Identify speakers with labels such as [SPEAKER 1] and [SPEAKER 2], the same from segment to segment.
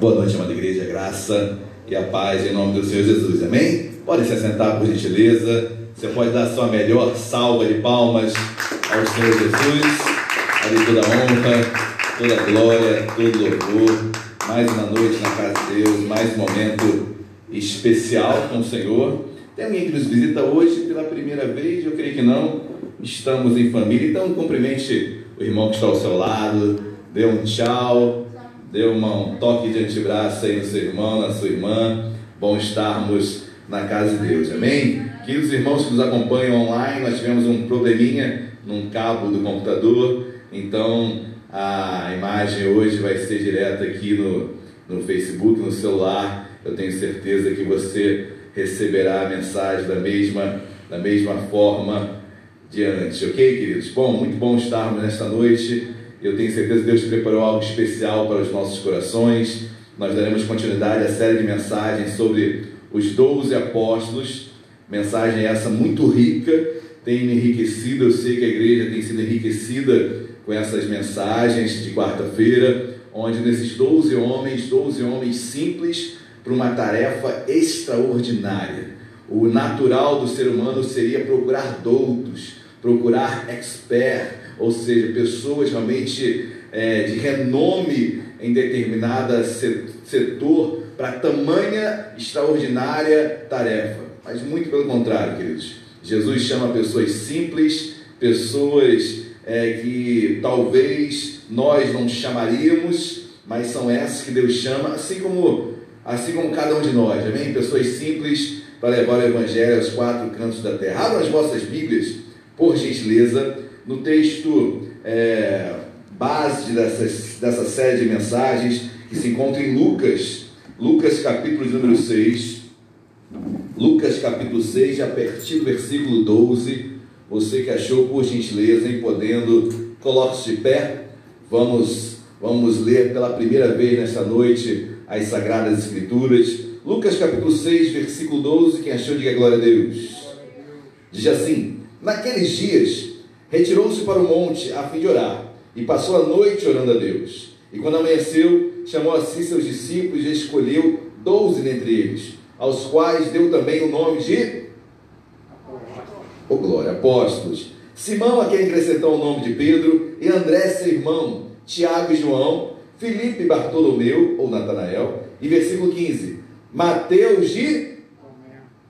[SPEAKER 1] Boa noite, amada igreja, graça e a paz em nome do Senhor Jesus, amém? Pode se assentar por gentileza, você pode dar sua melhor salva de palmas ao Senhor Jesus, ali toda honra, toda glória, todo louvor, mais uma noite na casa de Deus, mais um momento especial com o Senhor. Tem alguém que nos visita hoje pela primeira vez? Eu creio que não. Estamos em família, então cumprimente o irmão que está ao seu lado, dê um tchau, dê um toque de antebraço aí no seu irmão, na sua irmã. Bom estarmos na casa de Deus, amém? Queridos irmãos que nos acompanham online, nós tivemos um probleminha num cabo do computador, então a imagem hoje vai ser direta aqui no, no Facebook, no celular. Eu tenho certeza que você receberá a mensagem da mesma, da mesma forma diante, ok, queridos? Bom, muito bom estarmos nesta noite. Eu tenho certeza que Deus preparou algo especial para os nossos corações. Nós daremos continuidade à série de mensagens sobre os doze apóstolos. Mensagem essa muito rica, tem me enriquecido. Eu sei que a igreja tem sido enriquecida com essas mensagens de quarta-feira, onde nesses doze homens, doze homens simples, para uma tarefa extraordinária. O natural do ser humano seria procurar doutos, procurar expert, ou seja, pessoas realmente é, de renome em determinado setor para tamanha extraordinária tarefa. Mas muito pelo contrário, queridos. Jesus chama pessoas simples, pessoas é, que talvez nós não chamaríamos, mas são essas que Deus chama, assim como, assim como cada um de nós, amém? Pessoas simples para levar o Evangelho aos quatro cantos da terra. Abram as vossas Bíblias, por gentileza, no texto é, base dessas, dessa série de mensagens que se encontra em Lucas, Lucas capítulo número 6. Lucas capítulo 6, a partir do versículo 12. Você que achou, por gentileza, em podendo, coloque-se de pé. Vamos, vamos ler pela primeira vez nesta noite as Sagradas Escrituras. Lucas capítulo 6, versículo 12. Quem achou, diga glória a Deus. Diz assim: Naqueles dias, retirou-se para o monte a fim de orar, e passou a noite orando a Deus. E quando amanheceu, chamou a si seus discípulos e escolheu doze dentre eles, aos quais deu também o nome de oh, glória, apóstolos. Simão, a quem acrescentou o nome de Pedro, e André, seu irmão, Tiago e João, Filipe, Bartolomeu, ou Natanael, e versículo 15, Mateus de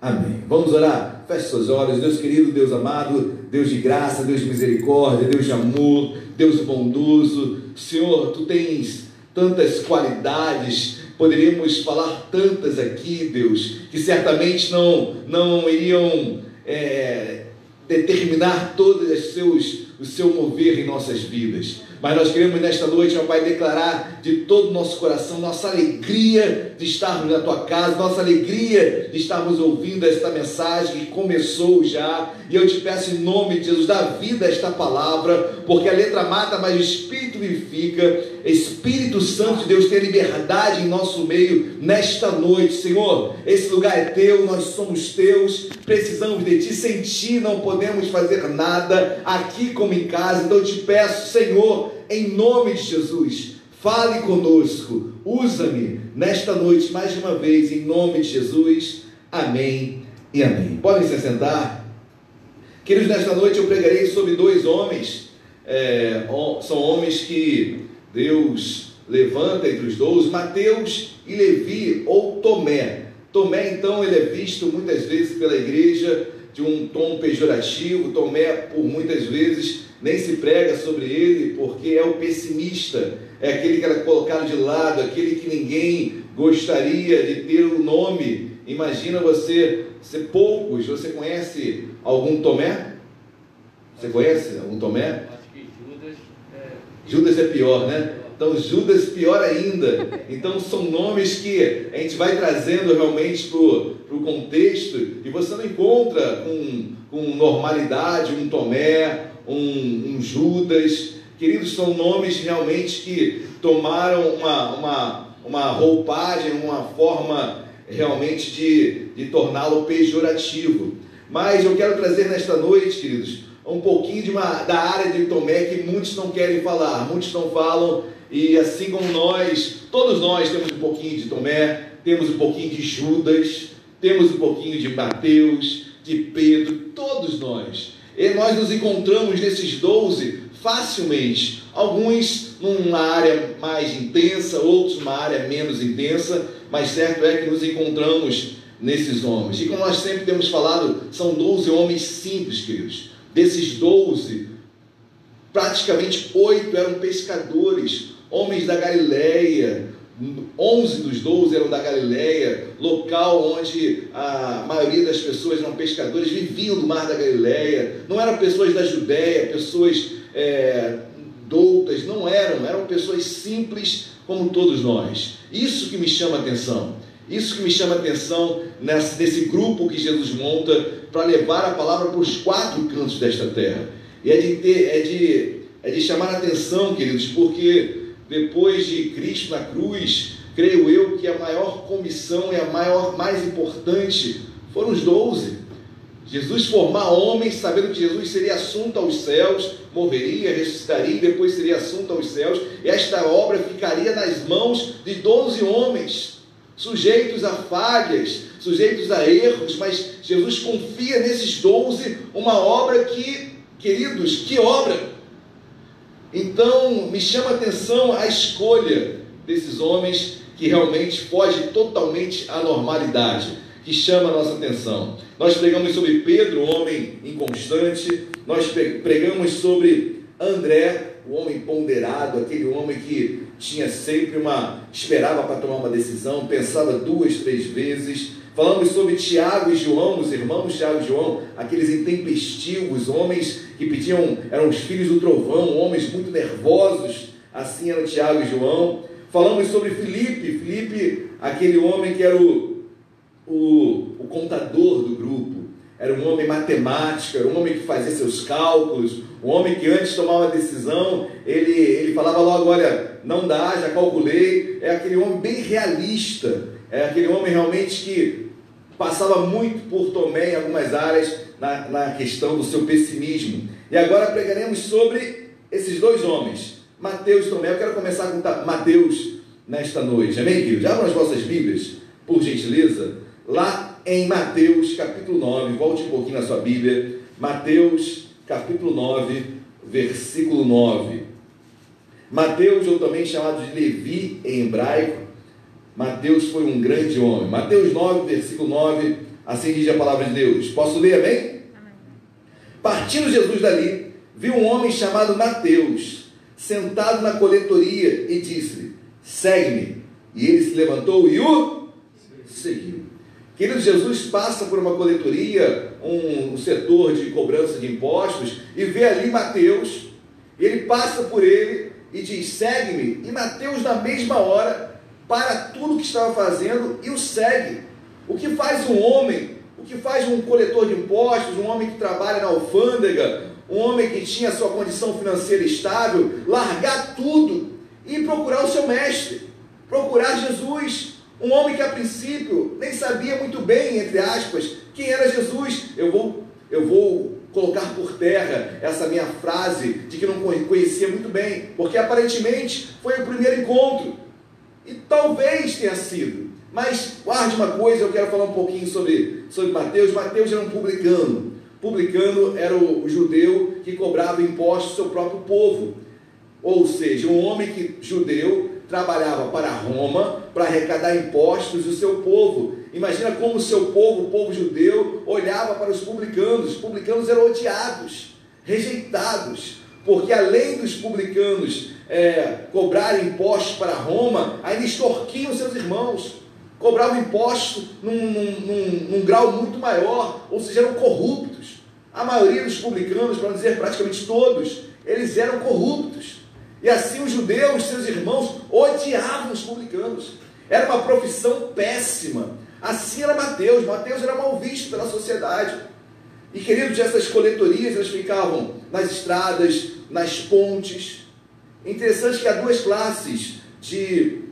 [SPEAKER 1] Amém. Vamos orar? Feche seus olhos, Deus querido, Deus amado, Deus de graça, Deus de misericórdia, Deus de amor, Deus bondoso. Senhor, tu tens tantas qualidades, poderíamos falar tantas aqui, Deus, que certamente não, não iriam é, determinar todos os seus, o seu mover em nossas vidas. Mas nós queremos nesta noite, meu Pai, declarar de todo o nosso coração nossa alegria de estarmos na tua casa, nossa alegria de estarmos ouvindo esta mensagem que começou já. E eu te peço em nome de Jesus, dá vida a esta palavra, porque a letra mata, mas o Espírito vivifica. Espírito Santo de Deus, tenha liberdade em nosso meio nesta noite, Senhor. Esse lugar é teu, nós somos teus, precisamos de ti. Sem ti não podemos fazer nada, aqui como em casa. Então eu te peço, Senhor, em nome de Jesus, fale conosco, usa-me nesta noite mais uma vez, em nome de Jesus. Amém e amém. Podem se sentar. Queridos, nesta noite eu pregarei sobre dois homens. É, são homens que Deus levanta entre os doze, Mateus e Levi, ou Tomé. Tomé, então, ele é visto muitas vezes pela igreja de um tom pejorativo. Tomé, por muitas vezes, nem se prega sobre ele, porque é o pessimista, é aquele que era colocado de lado, aquele que ninguém gostaria de ter o um nome. Imagina você ser poucos, você conhece algum Tomé? Você conhece algum Tomé? Judas é pior, né? Então, Judas pior ainda. Então, são nomes que a gente vai trazendo realmente para o contexto e você não encontra com, com normalidade um Tomé, um, um, Judas. Queridos, são nomes realmente que tomaram uma, uma, uma roupagem, uma forma realmente de, de torná-lo pejorativo. Mas eu quero trazer nesta noite, queridos, um pouquinho de uma, da área de Tomé que muitos não querem falar, muitos não falam E assim como nós, todos nós temos um pouquinho de Tomé, temos um pouquinho de Judas, temos um pouquinho de Mateus, de Pedro, todos nós. E nós nos encontramos nesses doze facilmente. Alguns numa área mais intensa, outros numa área menos intensa, mas certo é que nos encontramos nesses homens. E como nós sempre temos falado, são 12 homens simples, queridos. Desses 12, praticamente oito eram pescadores, homens da Galileia, 11 dos 12 eram da Galileia, local onde a maioria das pessoas eram pescadores, viviam do mar da Galileia, não eram pessoas da Judéia, pessoas é, doutas, não eram, eram pessoas simples como todos nós. Isso que me chama a atenção, isso que me chama a atenção nesse, nesse grupo que Jesus monta para levar a palavra para os quatro cantos desta terra. E é de, ter, é de, é de chamar a atenção, queridos, porque depois de Cristo na cruz, creio eu que a maior comissão e a maior, mais importante foram os doze. Jesus formar homens, sabendo que Jesus seria assunto aos céus, morreria, ressuscitaria e depois seria assunto aos céus, esta obra ficaria nas mãos de doze homens, sujeitos a falhas, sujeitos a erros, mas Jesus confia nesses doze uma obra que, queridos, que obra? Então, me chama a atenção a escolha desses homens que realmente foge totalmente à normalidade, que chama a nossa atenção. Nós pregamos sobre Pedro, o homem inconstante, nós pregamos sobre André, o homem ponderado, aquele homem que tinha sempre uma esperava para tomar uma decisão, pensava duas, três vezes, Falamos sobre Tiago e João, os irmãos Tiago e João, aqueles intempestivos, homens que pediam, eram os filhos do trovão, homens muito nervosos, assim eram Tiago e João. Falamos sobre Felipe, Felipe, aquele homem que era o, o, o contador do grupo, era um homem matemático, era um homem que fazia seus cálculos, um homem que antes tomava decisão, ele, ele falava logo, olha, não dá, já calculei, é aquele homem bem realista, é aquele homem realmente que passava muito por Tomé em algumas áreas na, na questão do seu pessimismo. E agora pregaremos sobre esses dois homens, Mateus e Tomé. Eu quero começar com Mateus nesta noite. Amém, querido? Já abram as vossas Bíblias, por gentileza. Lá em Mateus, capítulo 9, volte um pouquinho na sua Bíblia. Mateus, capítulo 9, versículo 9. Mateus, ou também chamado de Levi em hebraico, Mateus foi um grande homem. Mateus 9, versículo 9, assim diz a palavra de Deus. Posso ler, amém? amém. Partindo Jesus dali, viu um homem chamado Mateus, sentado na coletoria, e disse: Segue-me. E ele se levantou e o seguiu. Querido, Jesus passa por uma coletoria, um setor de cobrança de impostos, e vê ali Mateus, ele passa por ele e diz: Segue-me. E Mateus, na mesma hora, para tudo que estava fazendo e o segue. O que faz um homem, o que faz um coletor de impostos, um homem que trabalha na alfândega, um homem que tinha sua condição financeira estável, largar tudo e procurar o seu mestre, procurar Jesus, um homem que a princípio nem sabia muito bem, entre aspas, quem era Jesus. Eu vou, eu vou colocar por terra essa minha frase de que não conhecia muito bem, porque aparentemente foi o primeiro encontro. E talvez tenha sido. Mas guarde uma coisa, eu quero falar um pouquinho sobre, sobre Mateus. Mateus era um publicano. Publicano era o, judeu que cobrava impostos do seu próprio povo. Ou seja, um homem que, judeu trabalhava para Roma para arrecadar impostos do seu povo. Imagina como o seu povo, o povo judeu, olhava para os publicanos. Os publicanos eram odiados, rejeitados, porque além dos publicanos é, impostos para Roma, ainda extorquiam seus irmãos, cobravam impostos num, num, num, num grau muito maior, ou seja, eram corruptos. A maioria dos publicanos, para dizer praticamente todos, eles eram corruptos. E assim os judeus, seus irmãos, odiavam os publicanos. Era uma profissão péssima. Assim era Mateus. Mateus era mal visto pela sociedade. E queridos, essas coletorias elas ficavam nas estradas, nas pontes, Interessante que há duas classes de,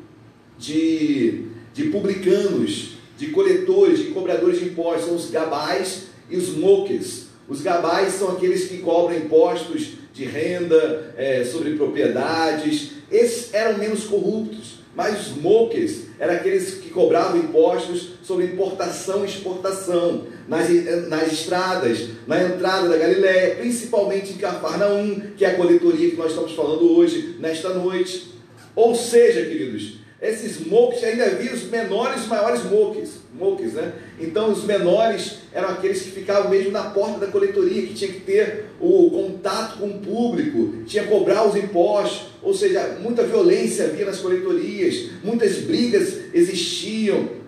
[SPEAKER 1] de, de publicanos, de coletores, de cobradores de impostos, são os gabais e os moques. Os gabais são aqueles que cobram impostos de renda, é, sobre propriedades, esses eram menos corruptos. Mas os mokers eram aqueles que cobravam impostos sobre importação e exportação nas, nas estradas, na entrada da Galiléia, principalmente em Cafarnaum, que é a coletoria que nós estamos falando hoje, nesta noite. Ou seja, queridos, esses mokes ainda havia os menores e maiores mokes, mokes, né? Então os menores eram aqueles que ficavam mesmo na porta da coletoria, que tinha que ter o contato com o público, tinha que cobrar os impostos, ou seja, muita violência havia nas coletorias, muitas brigas existiam.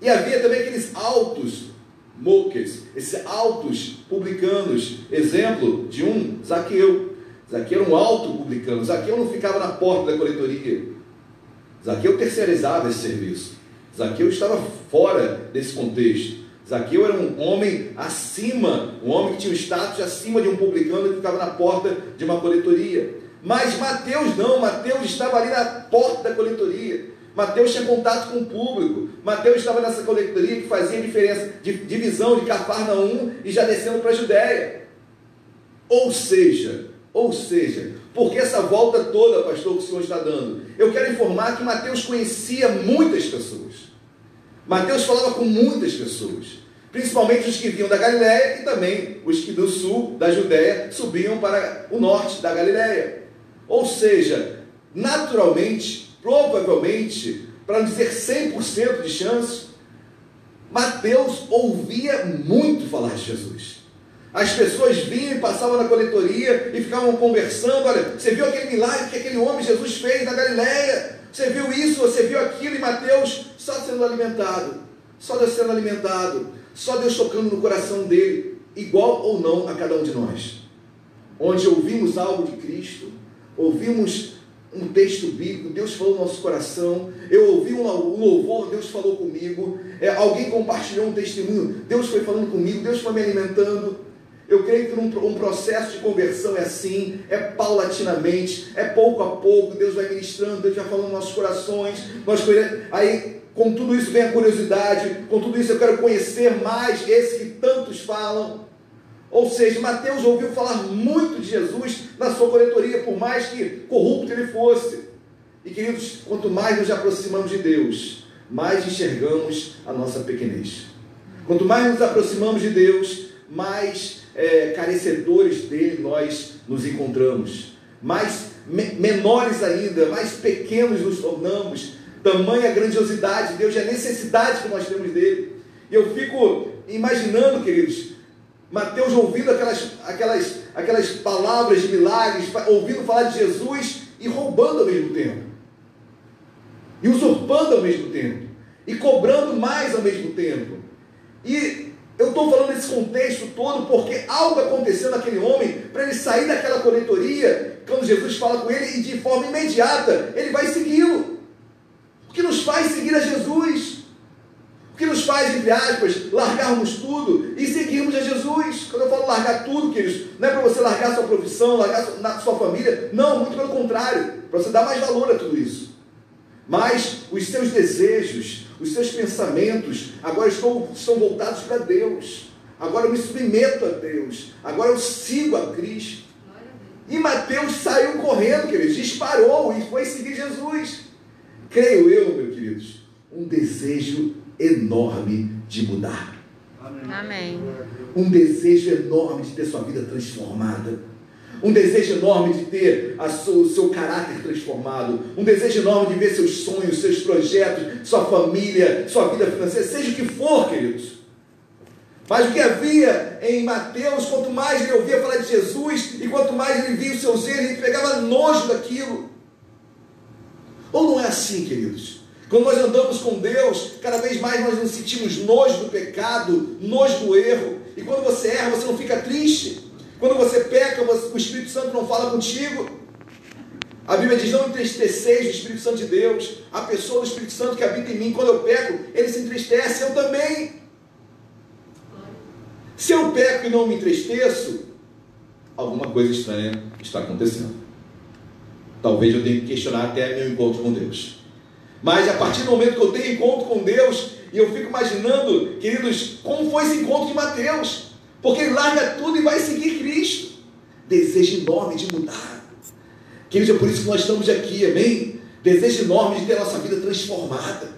[SPEAKER 1] E havia também aqueles altos mokes, esses altos publicanos. Exemplo de um, Zaqueu. Zaqueu era um alto publicano. Zaqueu não ficava na porta da coletoria. Zaqueu terceirizava esse serviço. Zaqueu estava fora desse contexto. Zaqueu era um homem acima, um homem que tinha um status acima de um publicano que ficava na porta de uma coletoria. Mas Mateus não, Mateus estava ali na porta da coletoria. Mateus tinha contato com o público. Mateus estava nessa coletoria que fazia diferença de divisão de Cafarnaum e já descendo para a Judéia. Ou seja, ou seja, porque essa volta toda, pastor, que o Senhor está dando? Eu quero informar que Mateus conhecia muitas pessoas. Mateus falava com muitas pessoas, principalmente os que vinham da Galiléia e também os que do sul, da Judéia, subiam para o norte da Galiléia. Ou seja, naturalmente, provavelmente, para não dizer 100% de chance, Mateus ouvia muito falar de Jesus. As pessoas vinham e passavam na coletoria e ficavam conversando. Olha, você viu aquele milagre que aquele homem Jesus fez na Galileia? Você viu isso, você viu aquilo, e Mateus só sendo alimentado, só Deus sendo alimentado, só Deus tocando no coração dele, igual ou não a cada um de nós. Onde ouvimos algo de Cristo, ouvimos um texto bíblico, Deus falou no nosso coração, eu ouvi um louvor, Deus falou comigo, é, alguém compartilhou um testemunho, Deus foi falando comigo, Deus foi me alimentando. Eu creio que um, processo de conversão é assim, é paulatinamente, é pouco a pouco, Deus vai ministrando, Deus vai falando nos nossos corações, nós, aí com tudo isso vem a curiosidade, com tudo isso eu quero conhecer mais esse que tantos falam. Ou seja, Mateus ouviu falar muito de Jesus na sua coletoria, por mais que corrupto ele fosse. E queridos, quanto mais nos aproximamos de Deus, mais enxergamos a nossa pequenez. Quanto mais nos aproximamos de Deus, mais é, carecedores dele nós nos encontramos, mais me, menores ainda, mais pequenos nos tornamos, tamanha grandiosidade de Deus e a necessidade que nós temos dele. E eu fico imaginando, queridos, Mateus ouvindo aquelas, aquelas, aquelas palavras de milagres, ouvindo falar de Jesus e roubando ao mesmo tempo, e usurpando ao mesmo tempo, e cobrando mais ao mesmo tempo. E eu estou falando nesse contexto todo porque algo aconteceu naquele homem para ele sair daquela coletoria, quando Jesus fala com ele, e de forma imediata ele vai segui-lo. O que nos faz seguir a Jesus? O que nos faz, entre aspas, largarmos tudo e seguirmos a Jesus? Quando eu falo largar tudo, queridos, não é para você largar sua profissão, largar sua família, não, muito pelo contrário, para você dar mais valor a tudo isso. Mas os seus desejos, os seus pensamentos agora estão, estão voltados para Deus. Agora eu me submeto a Deus. Agora eu sigo a Cristo. E Mateus saiu correndo, queridos, disparou e foi seguir Jesus. Creio eu, meus queridos, um desejo enorme de mudar.
[SPEAKER 2] Amém.
[SPEAKER 1] Um desejo enorme de ter sua vida transformada um desejo enorme de ter o seu caráter transformado, um desejo enorme de ver seus sonhos, seus projetos, sua família, sua vida financeira, seja o que for, queridos. Mas o que havia em Mateus, quanto mais ele ouvia falar de Jesus e quanto mais ele via os seus erros, ele pegava nojo daquilo. Ou não é assim, queridos? Quando nós andamos com Deus, cada vez mais nós nos sentimos nojo do pecado, nojo do erro. E quando você erra, você não fica triste. Quando você peca, o Espírito Santo não fala contigo. A Bíblia diz: não entristeceis o Espírito Santo de Deus. A pessoa do Espírito Santo que habita em mim, quando eu peco, ele se entristece, eu também. Se eu peco e não me entristeço, alguma coisa estranha está acontecendo. Talvez eu tenha que questionar até meu encontro com Deus. Mas a partir do momento que eu tenho encontro com Deus, e eu fico imaginando, queridos, como foi esse encontro de Mateus. Porque ele larga tudo e vai seguir Cristo. Desejo enorme de mudar. Queridos, é por isso que nós estamos aqui, amém? Desejo enorme de ter nossa vida transformada,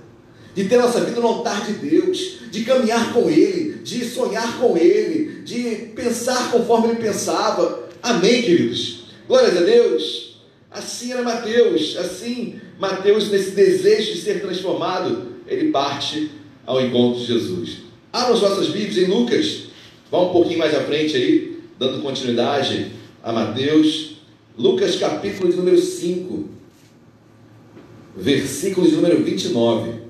[SPEAKER 1] de ter nossa vida no altar de Deus, de caminhar com Ele, de sonhar com Ele, de pensar conforme Ele pensava. Amém, queridos? Glórias a Deus. Assim era Mateus, assim Mateus, nesse desejo de ser transformado, ele parte ao encontro de Jesus. Abra as nossas Bíblias em Lucas, vá um pouquinho mais à frente aí, dando continuidade a Mateus. Lucas capítulo de número 5, versículo de número 29.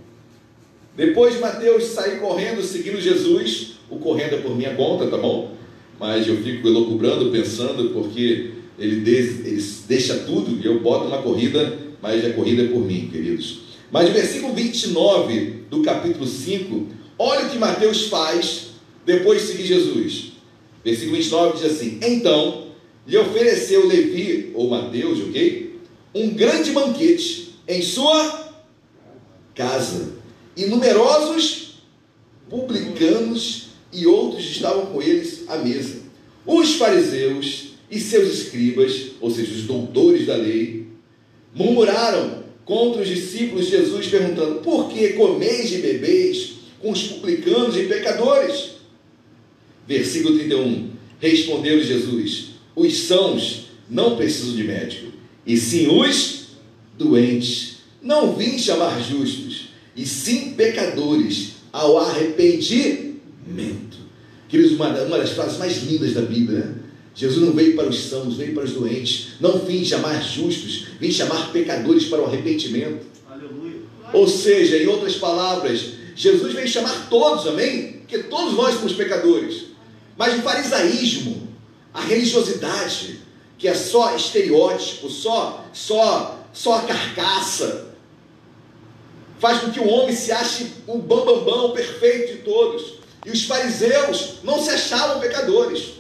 [SPEAKER 1] Depois de Mateus sair correndo, seguindo Jesus, o correndo é por minha conta, tá bom? Mas eu fico elocubrando, pensando, porque ele, ele deixa tudo e eu boto uma corrida, mas a corrida é por mim, queridos. Mas versículo 29 do capítulo 5, olha o que Mateus faz depois de seguir Jesus. Versículo 29 diz assim: Então lhe ofereceu Levi, ou Mateus, ok? Um grande banquete em sua casa. E numerosos publicanos e outros estavam com eles à mesa. Os fariseus e seus escribas, ou seja, os doutores da lei, murmuraram contra os discípulos de Jesus, perguntando: Por que comeis e bebeis com os publicanos e pecadores? Versículo 31. Respondeu Jesus: Os sãos não precisam de médico, e sim os doentes. Não vim chamar justos, e sim pecadores ao arrependimento. Queridos, uma, uma das frases mais lindas da Bíblia, né? Jesus não veio para os sãos, veio para os doentes. Não vim chamar justos, vim chamar pecadores para o arrependimento. Aleluia. Ou seja, em outras palavras, Jesus veio chamar todos, amém? Porque todos nós somos pecadores. Mas o farisaísmo, a religiosidade, que é só estereótipo, só, só, só a carcaça, faz com que o homem se ache o bambambam, bam, bam, perfeito de todos. E os fariseus não se achavam pecadores.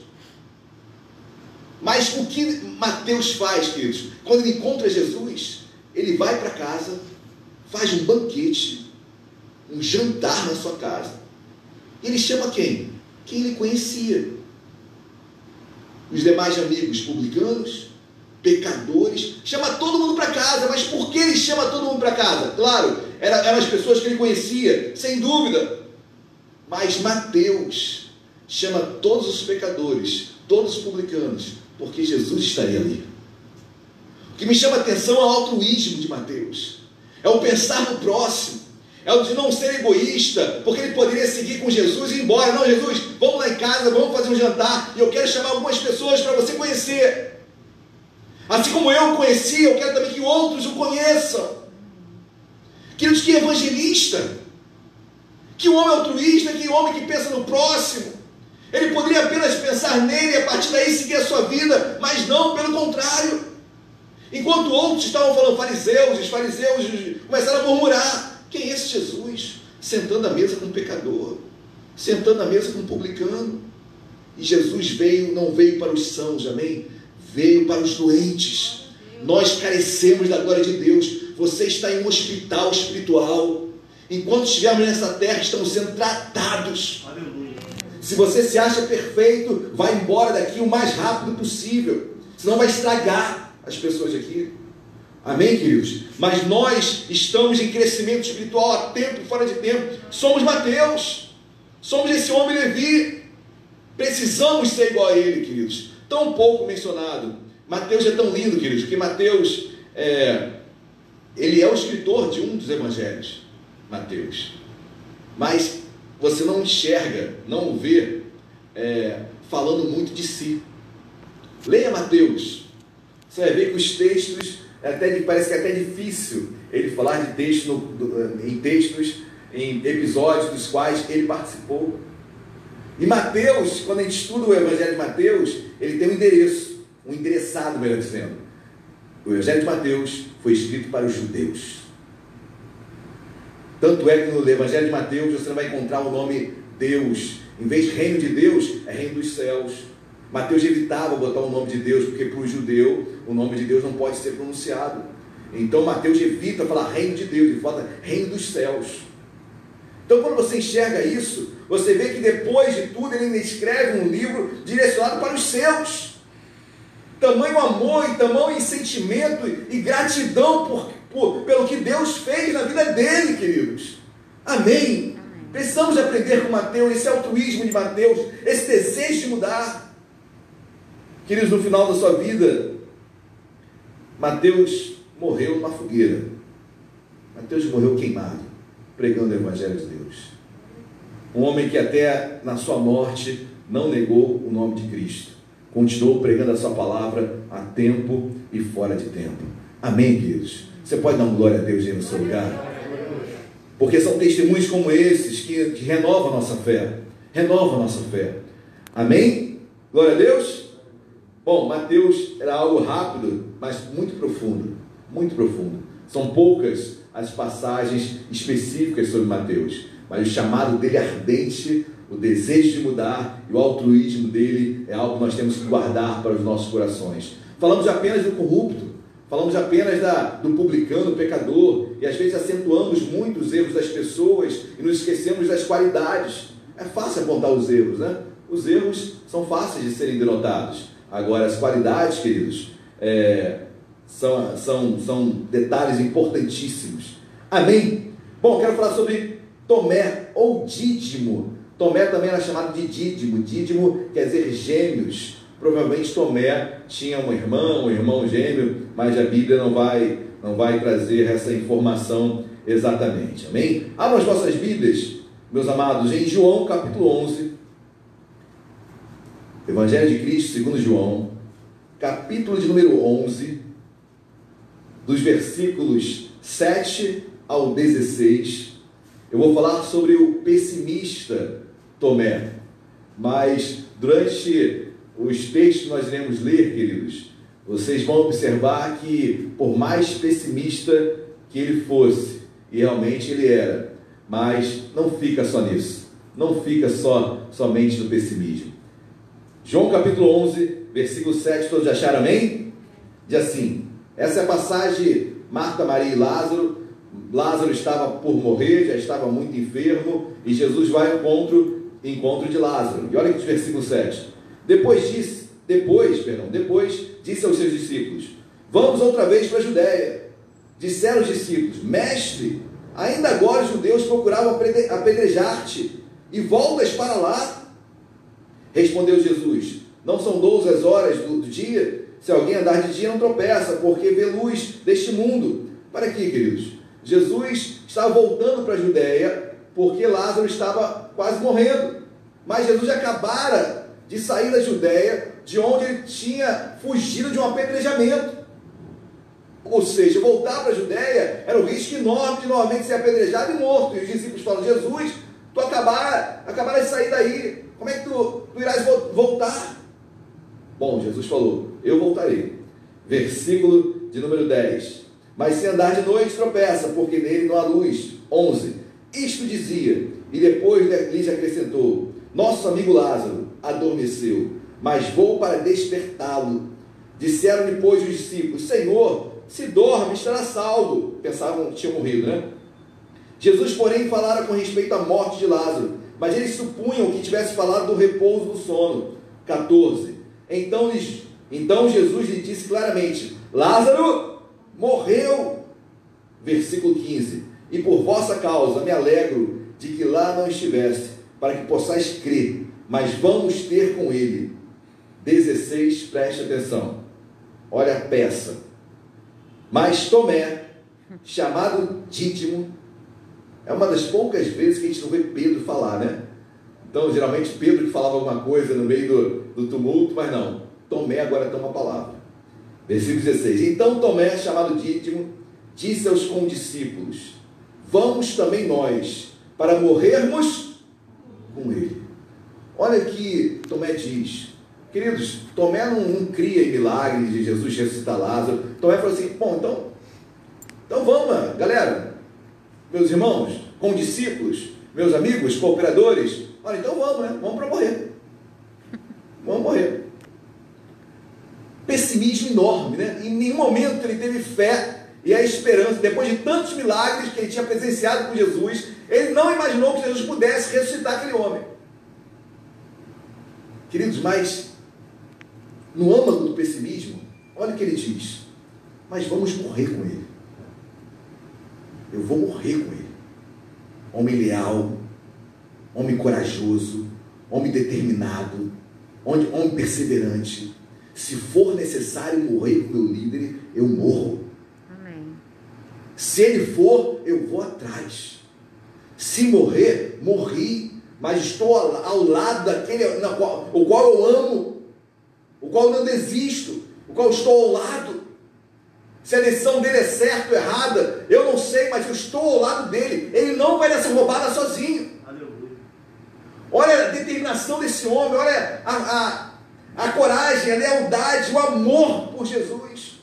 [SPEAKER 1] Mas o que Mateus faz, queridos? Quando ele encontra Jesus, ele vai para casa, faz um banquete, um jantar na sua casa. E ele chama quem? Quem ele conhecia. Os demais amigos publicanos, pecadores, chama todo mundo para casa, mas por que ele chama todo mundo para casa? Claro, eram as pessoas que ele conhecia, sem dúvida. Mas Mateus chama todos os pecadores, todos os publicanos, porque Jesus estaria ali. O que me chama a atenção é o altruísmo de Mateus, é o pensar no próximo, é o de não ser egoísta, porque ele poderia seguir com Jesus e ir embora. Não, Jesus, vamos lá em casa, vamos fazer um jantar, e eu quero chamar algumas pessoas para você conhecer. Assim como eu conheci, eu quero também que outros o conheçam. Queridos, que evangelista, que homem altruísta, que homem que pensa no próximo. Ele poderia apenas pensar nele e a partir daí seguir a sua vida, mas não, pelo contrário. Enquanto outros estavam falando, fariseus, os fariseus começaram a murmurar: quem é esse Jesus? Sentando à mesa com um pecador, sentando à mesa com um publicano. E Jesus veio, não veio para os sãos, amém? Veio para os doentes. Nós carecemos da glória de Deus. Você está em um hospital espiritual. Enquanto estivermos nessa terra, estamos sendo tratados. Aleluia se você se acha perfeito, vai embora daqui o mais rápido possível. Senão vai estragar as pessoas aqui. Amém, queridos? Mas nós estamos em crescimento espiritual a tempo e fora de tempo. Somos Mateus. Somos esse homem Levi. Precisamos ser igual a ele, queridos. Tão pouco mencionado. Mateus é tão lindo, queridos, que Mateus é, ele é o escritor de um dos evangelhos. Mateus. Mas você não enxerga, não o vê é, falando muito de si. Leia Mateus. Você vai ver que os textos, é até, parece que é até difícil ele falar de texto do, em textos, em episódios dos quais ele participou. E Mateus, quando a gente estuda o Evangelho de Mateus, ele tem um endereço, um endereçado, melhor dizendo. O Evangelho de Mateus foi escrito para os judeus. Tanto é que no Evangelho de Mateus você vai encontrar o nome Deus. Em vez de reino de Deus, é reino dos céus. Mateus evitava botar o nome de Deus, porque para o judeu o nome de Deus não pode ser pronunciado. Então Mateus evita falar reino de Deus, ele fala reino dos céus. Então quando você enxerga isso, você vê que depois de tudo ele escreve um livro direcionado para os céus. tamanho amor e tamanho sentimento e gratidão por, por, pelo que Deus fez na vida dele, queridos. Amém? Precisamos aprender com Mateus, esse altruísmo de Mateus, esse desejo de mudar. Queridos, no final da sua vida, Mateus morreu numa fogueira. Mateus morreu queimado, pregando o Evangelho de Deus. Um homem que até na sua morte não negou o nome de Cristo. Continuou pregando a sua palavra a tempo e fora de tempo. Amém, queridos? Você pode dar uma glória a Deus aí no seu lugar? Porque são testemunhos como esses que, renovam a nossa fé. Renovam a nossa fé. Amém? Glória a Deus? Bom, Mateus era algo rápido, mas muito profundo. Muito profundo. São poucas as passagens específicas sobre Mateus, mas o chamado dele ardente, o desejo de mudar e o altruísmo dele é algo que nós temos que guardar para os nossos corações. Falamos apenas do corrupto, falamos apenas da, do publicano, pecador, e às vezes acentuamos muito os erros das pessoas e nos esquecemos das qualidades. É fácil apontar os erros, né? Os erros são fáceis de serem denotados. Agora, as qualidades, queridos, é, são, são, são detalhes importantíssimos. Amém? Bom, quero falar sobre Tomé ou Dídimo. Tomé também era chamado de Dídimo. Dídimo quer dizer gêmeos. Provavelmente Tomé tinha um irmão, um irmão gêmeo, mas a Bíblia não vai, não vai trazer essa informação exatamente. Amém? Abra as vossas Bíblias, meus amados, em João capítulo 11. Evangelho de Cristo, segundo João, capítulo de número 11, dos versículos 7 ao 16. Eu vou falar sobre o pessimista Tomé, mas durante os textos que nós iremos ler, queridos, vocês vão observar que, por mais pessimista que ele fosse, e realmente ele era, mas não fica só nisso, não fica só somente no pessimismo. João capítulo 11, versículo 7, todos acharam amém? Diz assim: essa é a passagem Marta, Maria e Lázaro. Lázaro estava por morrer, já estava muito enfermo, e Jesus vai ao encontro, encontro de Lázaro. E olha aqui o versículo 7. Depois disse, depois, perdão, depois disse aos seus discípulos: Vamos outra vez para a Judéia. Disseram os discípulos: Mestre, ainda agora os judeus procuravam apedrejar-te, e voltas para lá? Respondeu Jesus: Não são doze as horas do, dia? Se alguém andar de dia, não tropeça, porque vê luz deste mundo. Para aqui, queridos. Jesus estava voltando para a Judéia, porque Lázaro estava quase morrendo. Mas Jesus acabara de sair da Judéia, de onde ele tinha fugido de um apedrejamento. Ou seja, voltar para a Judéia era um risco enorme de novamente ser apedrejado e morto. E os discípulos falam: Jesus, tu acabar, acabar de sair daí, como é que tu, tu irás voltar? Bom, Jesus falou: Eu voltarei. Versículo de número 10. Mas se andar de noite, tropeça, porque nele não há luz. 11. Isto dizia, e depois lhes acrescentou: Nosso amigo Lázaro adormeceu, mas vou para despertá-lo. Disseram depois os discípulos: Senhor, se dorme, estará salvo. Pensavam que tinha morrido, né? Jesus, porém, falara com respeito à morte de Lázaro, mas eles supunham que tivesse falado do repouso do sono. 14. Então, lhes, então Jesus lhe disse claramente: Lázaro morreu. Versículo 15: E por vossa causa me alegro de que lá não estivesse, para que possais crer, mas vamos ter com ele. 16, preste atenção. Olha a peça. Mas Tomé, chamado Dídimo, é uma das poucas vezes que a gente não vê Pedro falar, né? Então, geralmente, Pedro que falava alguma coisa no meio do, do tumulto, mas não. Tomé agora toma a palavra. Versículo 16. Então Tomé, chamado Dídimo, disse aos condiscípulos: Vamos também nós, para morrermos com ele. Olha que Tomé diz. Queridos, Tomé não, não cria milagres de Jesus ressuscitar Lázaro. Tomé falou assim: Bom, então, então vamos, galera, meus irmãos, condiscípulos, meus amigos, cooperadores, Olha, então vamos, né? Vamos para morrer. Vamos morrer. Pessimismo enorme, né? Em nenhum momento ele teve fé e a esperança. Depois de tantos milagres que ele tinha presenciado com Jesus, ele não imaginou que Jesus pudesse ressuscitar aquele homem. Queridos, mas no âmago do pessimismo, olha o que ele diz: Mas vamos morrer com ele. Eu vou morrer com ele. Homem leal, homem corajoso, homem determinado, homem perseverante. Se for necessário morrer com meu líder, eu morro. Amém. Se ele for, eu vou atrás. Se morrer, morri, mas estou ao lado daquele qual, o qual eu amo, o qual eu não desisto, o qual estou ao lado. Se a decisão dele é certa ou errada, eu não sei, mas eu estou ao lado dele. Ele não vai nessa roubada sozinho. Olha a determinação desse homem, olha a, a, a coragem, a lealdade, o amor por Jesus.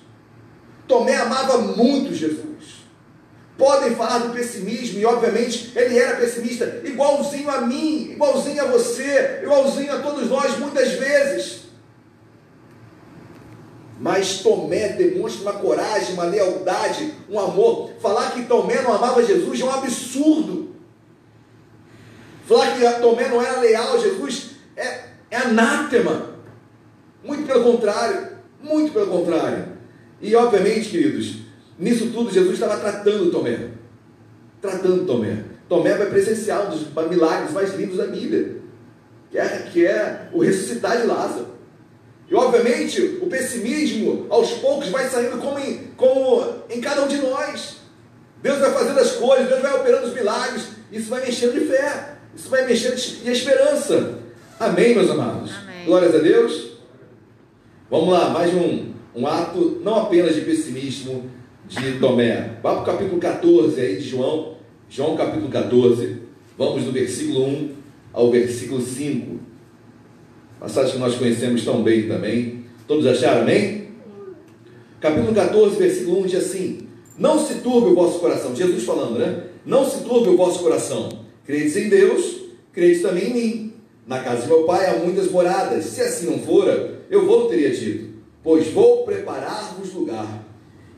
[SPEAKER 1] Tomé amava muito Jesus. Podem falar do pessimismo, e obviamente ele era pessimista, igualzinho a mim, igualzinho a você, igualzinho a todos nós, muitas vezes. Mas Tomé demonstra uma coragem, uma lealdade, um amor. Falar que Tomé não amava Jesus é um absurdo. Falar que Tomé não era leal a Jesus é, é anátema. Muito pelo contrário. Muito pelo contrário. E obviamente, queridos, nisso tudo Jesus estava tratando Tomé. Tratando Tomé. Tomé vai presenciar um dos milagres mais lindos da Bíblia, que é, que é o ressuscitar de Lázaro. E obviamente o pessimismo aos poucos vai saindo como em, como em cada um de nós. Deus vai fazendo as coisas, Deus vai operando os milagres. Isso vai mexendo de fé, isso vai mexendo de esperança. Amém, meus amados? Amém. Glórias a Deus. Vamos lá, mais um, um ato não apenas de pessimismo de Tomé. Vá para o capítulo 14 aí de João. João capítulo 14. Vamos do versículo 1 ao versículo 5. Passagem que nós conhecemos tão bem também. Todos acharam, amém? Capítulo 14, versículo 1 diz assim: Não se turbe o vosso coração. Jesus falando, né? Não se turbe o vosso coração. Credes em Deus, credes também em mim. Na casa de meu pai há muitas moradas. Se assim não fora, eu vou teria dito, pois vou preparar-vos lugar.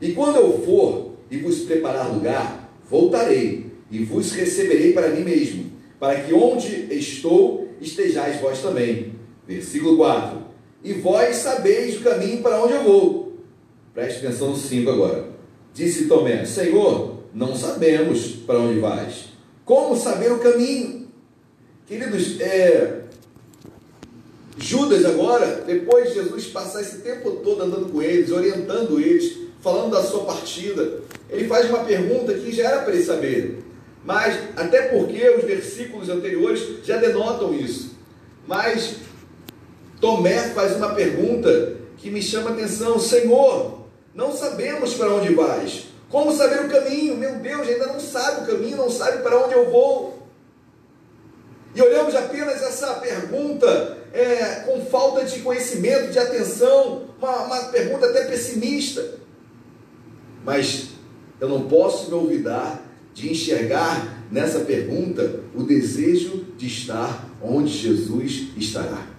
[SPEAKER 1] E quando eu for e vos preparar lugar, voltarei e vos receberei para mim mesmo, para que onde estou estejais vós também. Versículo 4. E vós sabeis o caminho para onde eu vou. Preste atenção no 5 agora. Disse Tomé: Senhor, não sabemos para onde vais. Como saber o caminho? Queridos, é, Judas agora, depois de Jesus passar esse tempo todo andando com eles, orientando eles, falando da sua partida, ele faz uma pergunta que já era para ele saber. Mas, até porque os versículos anteriores já denotam isso. Mas Tomé faz uma pergunta que me chama a atenção: Senhor, não sabemos para onde vais. Como saber o caminho? Meu Deus, ainda não sabe o caminho, não sabe para onde eu vou. E olhamos apenas essa pergunta é, com falta de conhecimento, de atenção, uma, uma pergunta até pessimista. Mas eu não posso me olvidar de enxergar nessa pergunta o desejo de estar onde Jesus estará.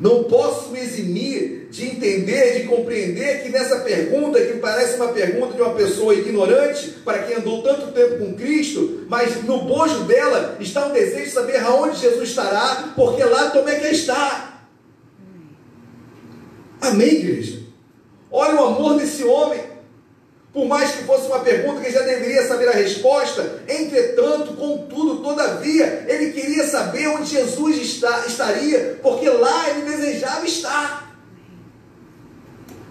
[SPEAKER 1] Não posso me eximir de entender, de compreender que nessa pergunta, que parece uma pergunta de uma pessoa ignorante, para quem andou tanto tempo com Cristo, mas no bojo dela está um desejo de saber aonde Jesus estará, porque lá Tomé quer estar. Amém, igreja? Olha o amor desse homem. Por mais que fosse uma pergunta que já deveria saber a resposta, entretanto, contudo, todavia, ele queria saber onde Jesus está, estaria, porque lá ele desejava estar.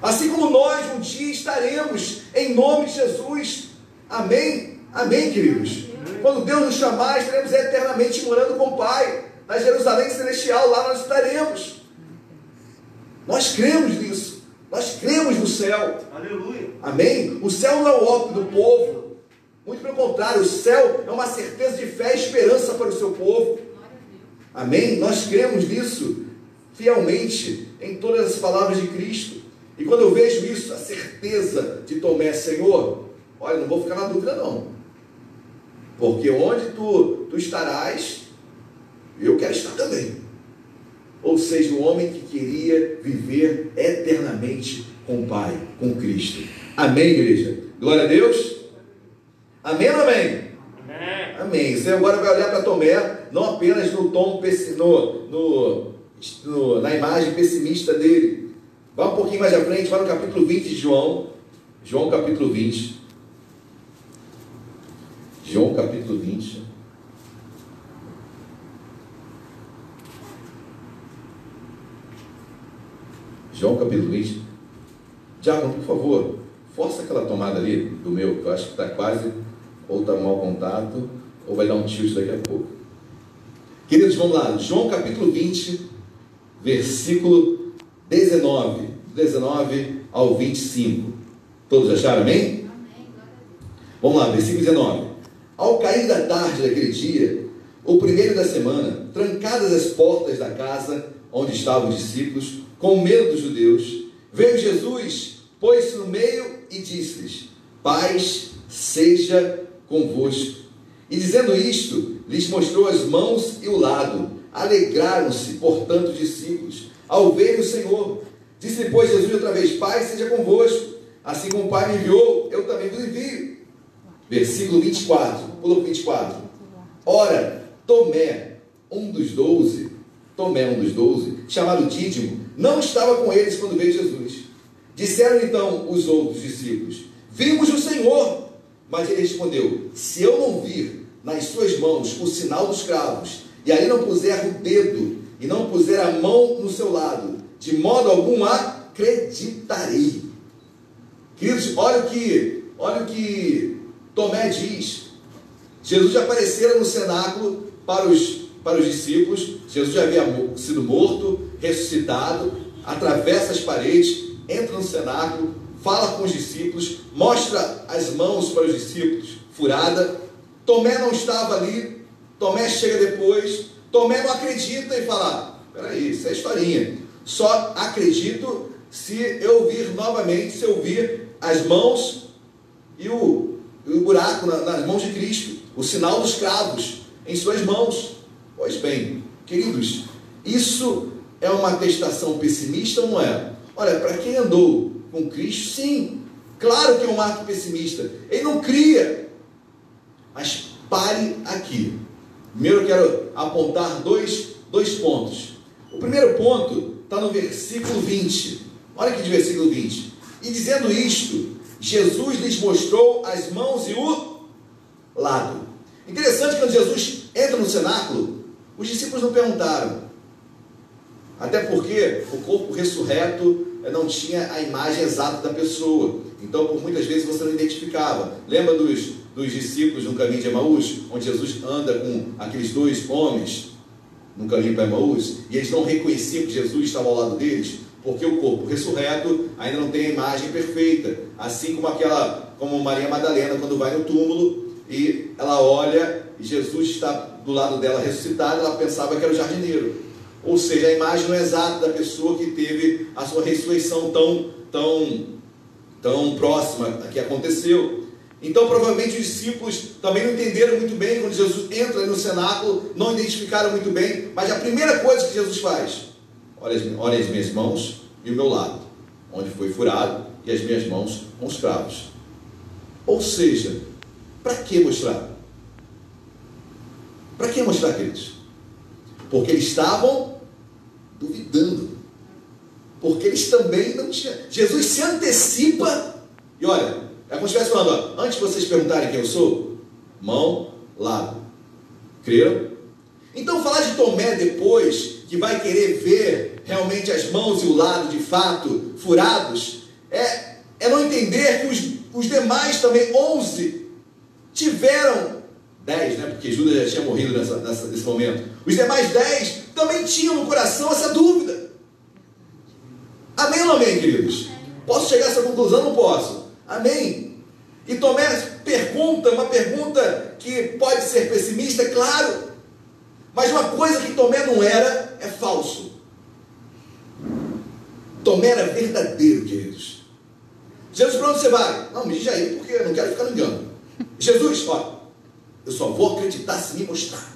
[SPEAKER 1] Assim como nós um dia estaremos, em nome de Jesus. Amém? Amém, queridos? Quando Deus nos chamar, estaremos eternamente morando com o Pai, na Jerusalém Celestial, lá nós estaremos. Nós cremos nisso. Nós cremos no céu. Aleluia. Amém? O céu não é o óbvio do povo. Muito pelo contrário, o céu é uma certeza de fé e esperança para o seu povo. Amém? Nós cremos nisso fielmente em todas as palavras de Cristo. E quando eu vejo isso, a certeza de Tomé, Senhor, olha, não vou ficar na dúvida não. Porque onde tu, tu estarás, eu quero estar também ou seja, o homem que queria viver eternamente com o Pai, com Cristo. Amém, igreja? Glória a Deus. Amém ou amém? Amém. Você agora vai olhar para Tomé, não apenas no tom no, no no, na imagem pessimista dele. Vá um pouquinho mais à frente, vai no capítulo 20 de João. João capítulo 20. João capítulo 20. João capítulo 20. Diácono, por favor, força aquela tomada ali do meu, que eu acho que está quase, ou está mau contato, ou vai dar um tilt daqui a pouco. Queridos, vamos lá. João capítulo 20, versículo 19. 19 ao 25. Todos acharam, amém? Vamos lá, versículo 19. Ao cair da tarde daquele dia, o primeiro da semana, trancadas as portas da casa onde estavam os discípulos, com medo dos judeus, veio Jesus, pôs-se no meio e disse-lhes: Paz seja convosco. E dizendo isto, lhes mostrou as mãos e o lado. Alegraram-se, portanto, os discípulos, ao verem o Senhor. Disse depois Jesus outra vez: Pai seja convosco. Assim como o Pai me enviou, eu também vos envio. Versículo 24, pula 24. Ora, Tomé, um dos doze, Tomé, um dos doze, chamado Dídimo, não estava com eles quando veio Jesus. Disseram então os outros discípulos: Vimos o Senhor. Mas ele respondeu: Se eu não vir nas suas mãos o sinal dos cravos, e aí não puser o dedo, e não puser a mão no seu lado, de modo algum acreditarei. Queridos, olha o que, olha o que Tomé diz. Jesus aparecera no cenáculo para os, para os discípulos, Jesus já havia sido morto, ressuscitado, atravessa as paredes, entra no cenáculo, fala com os discípulos, mostra as mãos para os discípulos, furada. Tomé não estava ali, Tomé chega depois, Tomé não acredita e fala: peraí, isso é historinha. Só acredito se eu vir novamente, se eu vir as mãos e o, o buraco na, nas mãos de Cristo, o sinal dos cravos em suas mãos. Pois bem, queridos, isso é uma atestação pessimista ou não é? Olha, para quem andou com Cristo, sim, claro que é um ato pessimista. Ele não cria. Mas pare aqui. Primeiro eu quero apontar dois, dois pontos. O primeiro ponto está no versículo 20. Olha aqui de versículo 20. E dizendo isto, Jesus lhes mostrou as mãos e o lado. Interessante que quando Jesus entra no cenáculo, os discípulos não perguntaram. Até porque o corpo ressurreto não tinha a imagem exata da pessoa. Então, por muitas vezes você não identificava. Lembra dos, dos discípulos no caminho de Emaús, onde Jesus anda com aqueles dois homens no caminho para Emaús, e eles não reconheciam que Jesus estava ao lado deles, porque o corpo ressurreto ainda não tem a imagem perfeita. Assim como aquela, como Maria Madalena, quando vai no túmulo e ela olha e Jesus está do lado dela ressuscitado, ela pensava que era o jardineiro. Ou seja, a imagem não é exata da pessoa que teve a sua ressurreição tão, tão, tão próxima que aconteceu. Então, provavelmente, os discípulos também não entenderam muito bem quando Jesus entra no cenáculo, não identificaram muito bem, mas a primeira coisa que Jesus faz, olha as, olha as minhas mãos e o meu lado, onde foi furado, e as minhas mãos com os cravos. Ou seja, para que mostrar? Para que mostrar, queridos? Porque eles estavam duvidando. Porque eles também não tinham. Jesus se antecipa. E olha, é como se estivesse falando: ó, antes de vocês perguntarem quem eu sou, mão, lado. Creram? Então, falar de Tomé depois, que vai querer ver realmente as mãos e o lado de fato furados, é, é não entender que os, os demais também, onze, tiveram dez, né? Porque Judas já tinha morrido nessa, nessa, nesse momento. Os demais dez também tinham no coração essa dúvida. Amém ou não amém, queridos? Posso chegar a essa conclusão? Não posso. Amém. E Tomé pergunta, uma pergunta que pode ser pessimista, claro. Mas uma coisa que Tomé não era é falso. Tomé era verdadeiro, queridos. Jesus, para onde você vai? Não, me diz aí, porque eu não quero ficar no engano. Jesus, ó, eu só vou acreditar se me mostrar.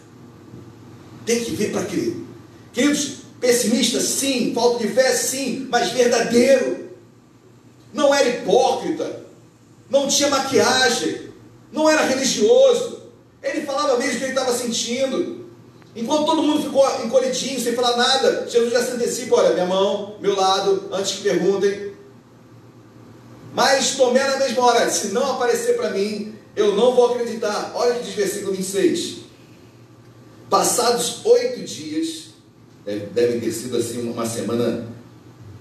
[SPEAKER 1] Tem que ver para crer. Queridos, pessimista sim, falta de fé sim, mas verdadeiro. Não era hipócrita, não tinha maquiagem, não era religioso. Ele falava mesmo o que ele estava sentindo. Enquanto todo mundo ficou encolhidinho, sem falar nada, Jesus já se antecipa, olha, minha mão, meu lado, antes que perguntem. Mas Tomé na mesma hora, se não aparecer para mim, eu não vou acreditar. Olha o que diz versículo 26. Passados oito dias, deve ter sido assim uma semana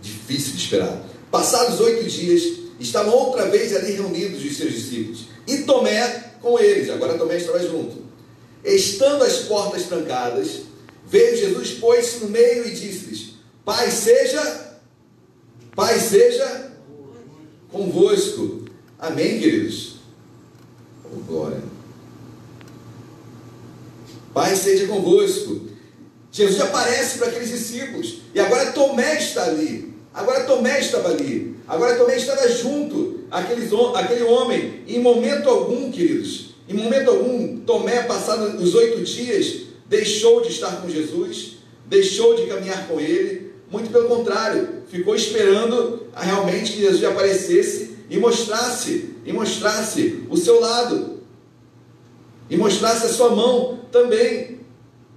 [SPEAKER 1] difícil de esperar. Passados oito dias, estavam outra vez ali reunidos os seus discípulos. E Tomé com eles, agora Tomé estava junto. Estando as portas trancadas, veio Jesus, pôs-se no meio e disse-lhes: Pai seja, Pai seja convosco. Amém, queridos? Oh, glória. Pai seja convosco. Jesus aparece para aqueles discípulos. E agora Tomé está ali. Agora Tomé estava ali. Agora Tomé estava junto àqueles, àquele homem. E em momento algum, queridos, em momento algum, Tomé, passados os oito dias, deixou de estar com Jesus, deixou de caminhar com ele. Muito pelo contrário, ficou esperando realmente que Jesus aparecesse e mostrasse, e mostrasse o seu lado, e mostrasse a sua mão também.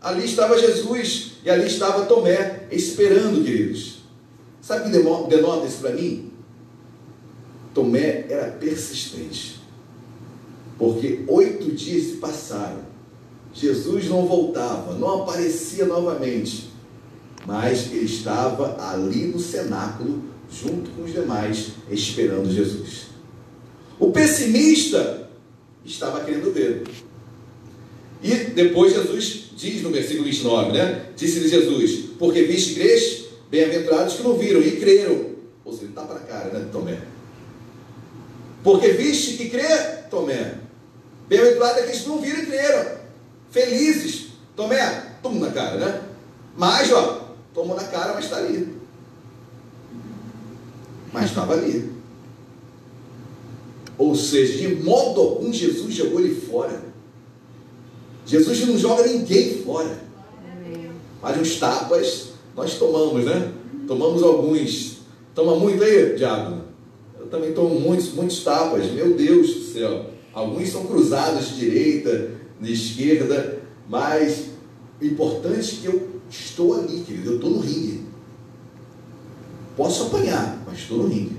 [SPEAKER 1] Ali estava Jesus e ali estava Tomé, esperando, queridos. Sabe o que denota isso para mim? Tomé era persistente. Porque oito dias se passaram. Jesus não voltava, não aparecia novamente. Mas ele estava ali no cenáculo, junto com os demais, esperando Jesus. O pessimista estava querendo ver. E depois Jesus diz no versículo 29, né? Disse-lhe Jesus: Porque viste crês, bem-aventurados que não viram e creram. Ou seja, está para a cara, né, Tomé? Porque viste que crê, Tomé. Bem-aventurado é que não viram e creram. Felizes. Tomé, toma na cara, né? Mas, ó, tomou na cara, mas está ali. Mas estava ali. Ou seja, de modo algum Jesus jogou ele fora. Jesus não joga ninguém fora. Mas uns tapas nós tomamos, né? Tomamos alguns. Toma muito aí, diabo? Eu também tomo muitos, muitos tapas. Meu Deus do céu. Alguns são cruzados de direita, de esquerda, mas o importante é que eu estou ali, querido. Eu estou no ringue. Posso apanhar, mas estou no ringue.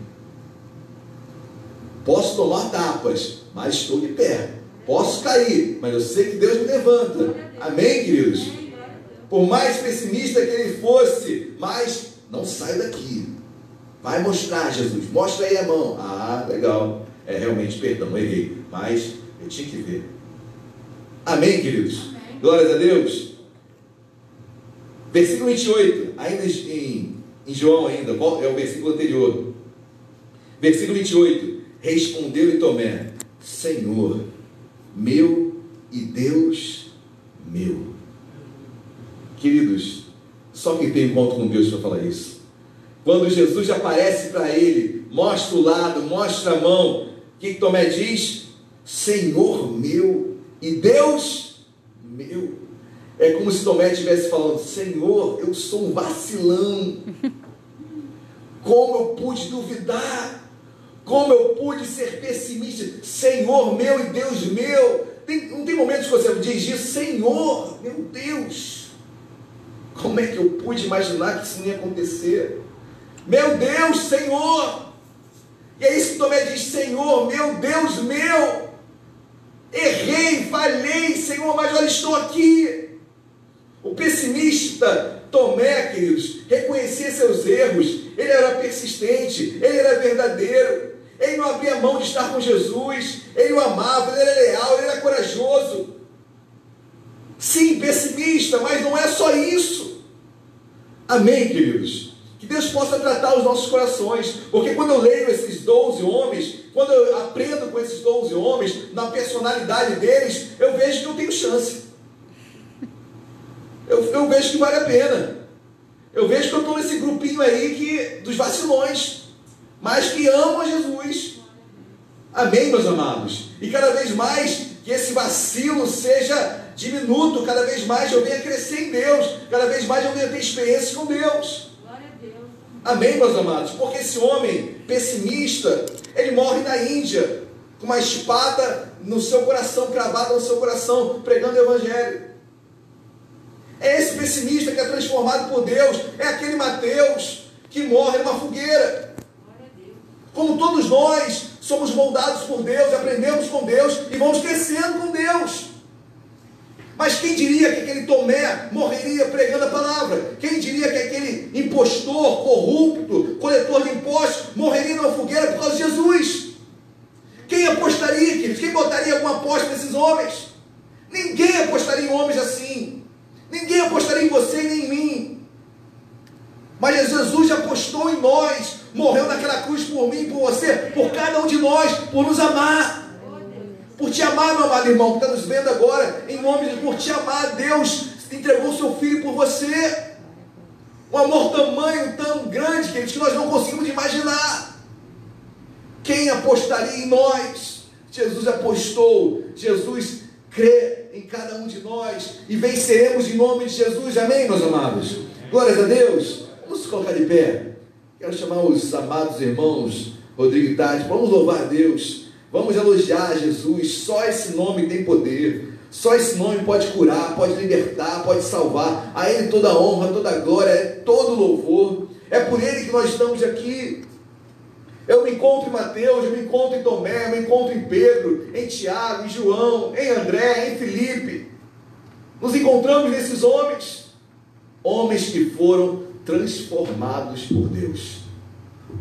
[SPEAKER 1] Posso tomar tapas, mas estou de pé. Posso cair, mas eu sei que Deus me levanta. Amém, queridos? Por mais pessimista que ele fosse, mas não sai daqui. Vai mostrar, Jesus. Mostra aí a mão. Ah, legal. É realmente, perdão, errei. Mas eu tinha que ver. Amém, queridos? Amém. Glórias a Deus. Versículo 28, ainda em, em João ainda, é o versículo anterior. Versículo 28. Respondeu-lhe Tomé, Senhor, meu e Deus meu. Queridos, só quem tem encontro com Deus para falar isso. Quando Jesus aparece para ele, mostra o lado, mostra a mão, o que, Tomé diz? Senhor meu e Deus meu. É como se Tomé estivesse falando: Senhor, eu sou um vacilão. Como eu pude duvidar? Como eu pude ser pessimista? Senhor meu e Deus meu. Tem, não tem momentos que você diz isso, Senhor, meu Deus. Como é que eu pude imaginar que isso não ia acontecer? Meu Deus, Senhor. E é isso que Tomé diz: Senhor, meu Deus meu. Errei, falhei, Senhor, mas olha, estou aqui. O pessimista Tomé, queridos, reconhecia seus erros, ele era persistente, ele era verdadeiro, ele não abria mão de estar com Jesus, ele o amava, ele era leal, ele era corajoso. Sim, pessimista, mas não é só isso. Amém, queridos? Que Deus possa tratar os nossos corações, porque quando eu leio esses 12 homens, quando eu aprendo com esses 12 homens, na personalidade deles, eu vejo que eu tenho chance. Eu, eu vejo que vale a pena. Eu vejo que eu estou nesse grupinho aí que, dos vacilões, mas que amam a Jesus. Amém, meus amados? E cada vez mais que esse vacilo seja diminuto, cada vez mais eu venha crescer em Deus, cada vez mais eu venha ter experiência com Deus. Amém, meus amados? Porque esse homem pessimista, ele morre na Índia, com uma espada no seu coração, cravada no seu coração, pregando o Evangelho. É esse pessimista que é transformado por Deus. É aquele Mateus que morre numa fogueira. Como todos nós somos moldados por Deus, aprendemos com Deus e vamos crescendo com Deus. Mas quem diria que aquele Tomé morreria pregando a palavra? Quem diria que aquele impostor, corrupto, coletor de impostos, morreria numa fogueira por causa de Jesus? Quem apostaria, queridos? Quem botaria alguma aposta nesses homens? Ninguém apostaria em homens assim. Ninguém apostaria em você nem em mim. Mas Jesus apostou em nós, morreu naquela cruz por mim, por você, por cada um de nós, por nos amar por te amar, meu amado irmão, que está nos vendo agora, em nome de por te amar, Deus entregou seu filho por você. Um amor tamanho, tão grande, queridos, que nós não conseguimos imaginar. Quem apostaria em nós? Jesus apostou, Jesus crê em cada um de nós e venceremos em nome de Jesus, amém, meus amados? Glórias a Deus. Vamos colocar de pé. Quero chamar os amados irmãos Rodrigo Tade, vamos louvar a Deus. Vamos elogiar Jesus, só esse nome tem poder. Só esse nome pode curar, pode libertar, pode salvar. A Ele toda a honra, toda a glória, todo louvor. É por Ele que nós estamos aqui. Eu me encontro em Mateus, eu me encontro em Tomé, eu me encontro em Pedro, em Tiago, em João, em André, em Felipe. Nos encontramos nesses homens. Homens que foram transformados por Deus.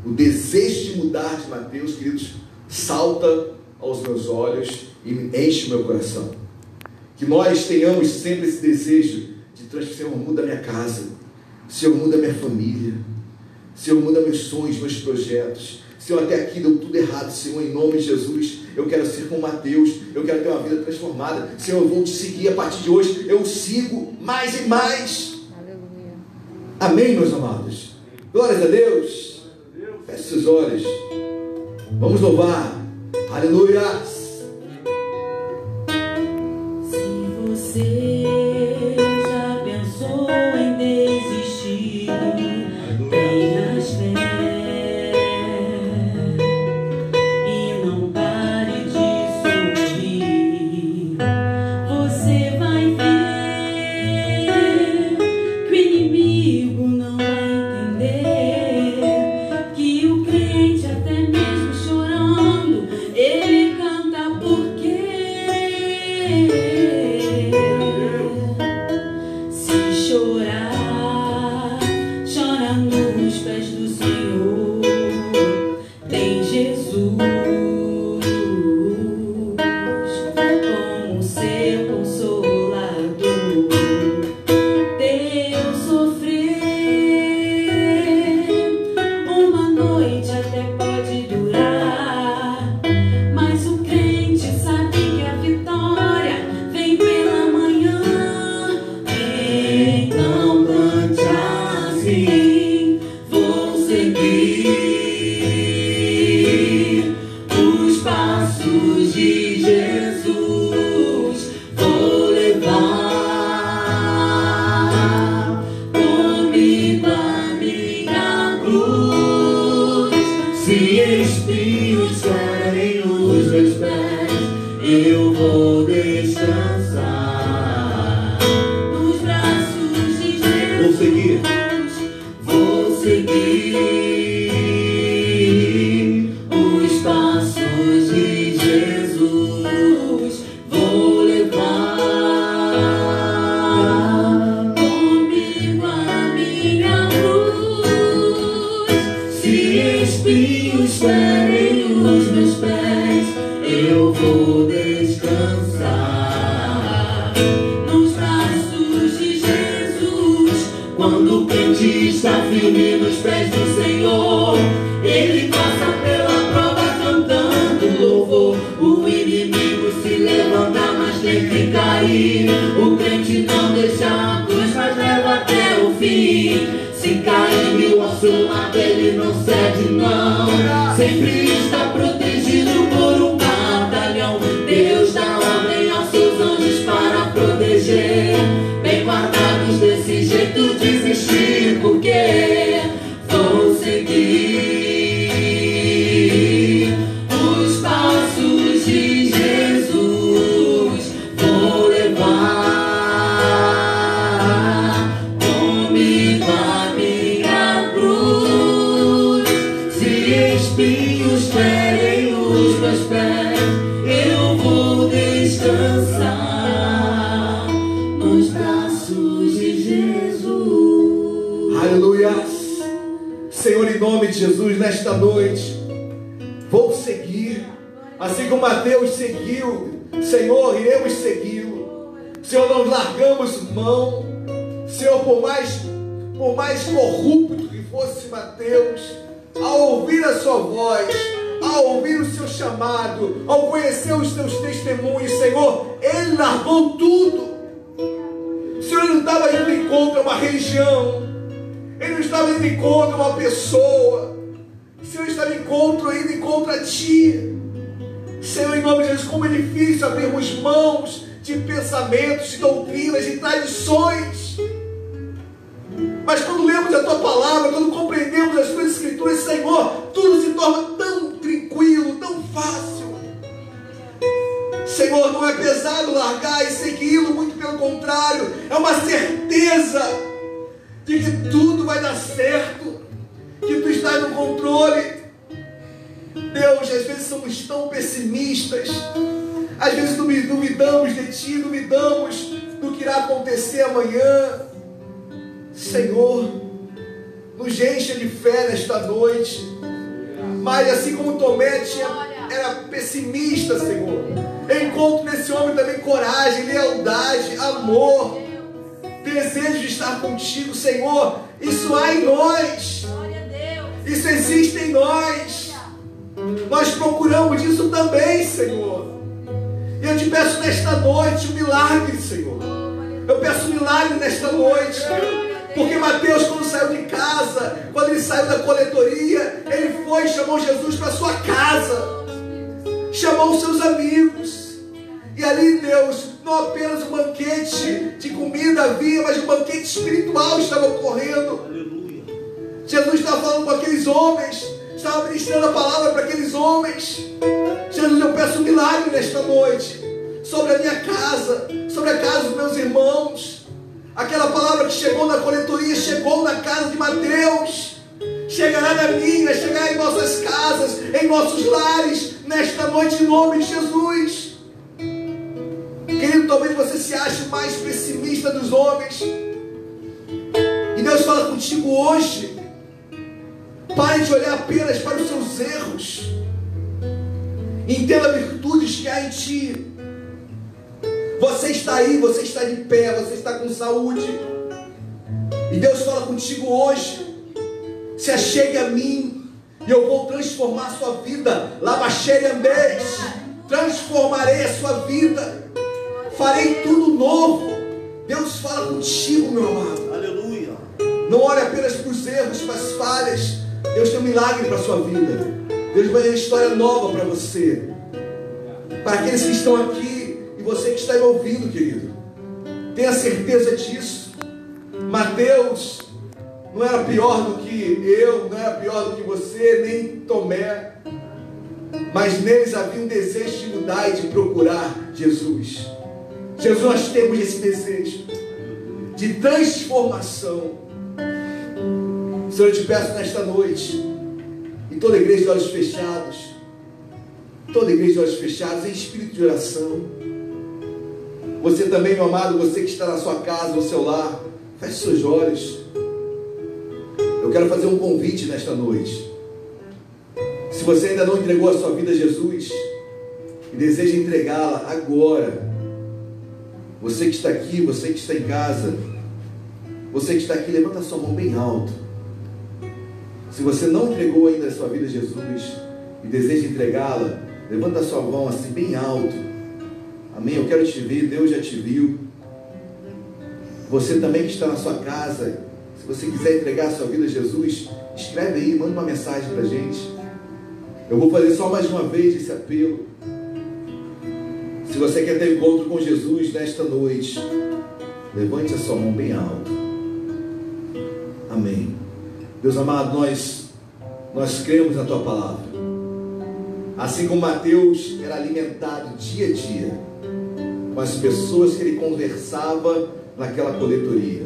[SPEAKER 1] O desejo de mudar de Mateus, queridos, salta aos meus olhos e enche o meu coração. Que nós tenhamos sempre esse desejo de transformar, Senhor, muda minha casa, Senhor, muda minha família, Senhor, muda meus sonhos, meus projetos. Senhor, até aqui deu tudo errado, Senhor, em nome de Jesus. Eu quero ser como Mateus, eu quero ter uma vida transformada. Senhor, eu vou te seguir a partir de hoje. Eu sigo mais e mais. Amém, meus amados. Glórias a Deus. Feche seus olhos. Vamos louvar. Aleluia.
[SPEAKER 3] Se você
[SPEAKER 1] be mais corrupto que fosse Mateus, ao ouvir a sua voz, ao ouvir o seu chamado, ao conhecer os seus testemunhos, Senhor, ele largou tudo. O Senhor não estava indo em contra uma religião, ele não estava indo em contra uma pessoa, o Senhor estava em contra, indo em contra a ti. Senhor, em nome de Jesus, como é difícil abrirmos mãos de pensamentos, de doutrinas, de tradições. Mas quando lemos a tua palavra, quando compreendemos as tuas escrituras, Senhor, tudo se torna tão tranquilo, tão fácil. Senhor, não é pesado largar e segui-lo, muito pelo contrário, é uma certeza de que tudo vai dar certo, que tu estás no controle. Deus, às vezes somos tão pessimistas, às vezes duvidamos de Ti, duvidamos do que irá acontecer amanhã. Senhor, nos encha de fé nesta noite. Mas assim como Tomé tinha, era pessimista, Senhor, encontro nesse homem também coragem, lealdade, amor, desejo de estar contigo, Senhor. Isso há em nós, isso existe em nós. Nós procuramos isso também, Senhor. E eu te peço nesta noite um milagre, Senhor. Eu peço um milagre nesta noite. Porque Mateus, quando saiu de casa, quando ele saiu da coletoria, ele foi e chamou Jesus para sua casa. Chamou os seus amigos. E ali, Deus, não apenas um banquete de comida havia, mas um banquete espiritual estava ocorrendo. Jesus estava falando com aqueles homens, estava ministrando a palavra para aqueles homens. Jesus, eu peço um milagre nesta noite sobre a minha casa, sobre a casa dos meus irmãos. Aquela palavra que chegou na coletoria, chegou na casa de Mateus. Chegará na minha, chegará em nossas casas, em nossos lares, nesta noite, em nome de Jesus. Querido, talvez você se ache mais pessimista dos homens. E Deus fala contigo hoje. Pare de olhar apenas para os seus erros. Entenda virtudes que há em ti. Você está aí, você está de pé, você está com saúde. E Deus fala contigo hoje. Se achegue a mim e eu vou transformar a sua vida. Labaxeriambês. Transformarei a sua vida. Farei tudo novo. Deus fala contigo, meu amado.
[SPEAKER 3] Aleluia.
[SPEAKER 1] Não olhe apenas para os erros, para as falhas. Deus tem um milagre para a sua vida. Deus vai ter uma história nova para você. Para aqueles que estão aqui e você que está me ouvindo, querido. Tenha certeza disso. Mateus não era pior do que eu, não era pior do que você, nem Tomé. Mas neles havia um desejo de mudar e de procurar Jesus. Jesus, nós temos esse desejo de transformação. Senhor, eu te peço nesta noite, e toda a igreja de olhos fechados, toda a igreja de olhos fechados, em espírito de oração. Você também, meu amado, você que está na sua casa, no seu lar, feche seus olhos. Eu quero fazer um convite nesta noite. Se você ainda não entregou a sua vida a Jesus e deseja entregá-la agora, você que está aqui, você que está em casa, você que está aqui, levanta a sua mão bem alto. Se você não entregou ainda a sua vida a Jesus e deseja entregá-la, levanta a sua mão assim bem alto. Amém? Eu quero te ver, Deus já te viu. Você também que está na sua casa, se você quiser entregar a sua vida a Jesus, escreve aí, manda uma mensagem para a gente. Eu vou fazer só mais uma vez esse apelo. Se você quer ter encontro com Jesus nesta noite, levante a sua mão bem alto. Amém. Deus amado, nós, nós cremos na tua palavra. Assim como Mateus era alimentado dia a dia com as pessoas que ele conversava naquela coletoria.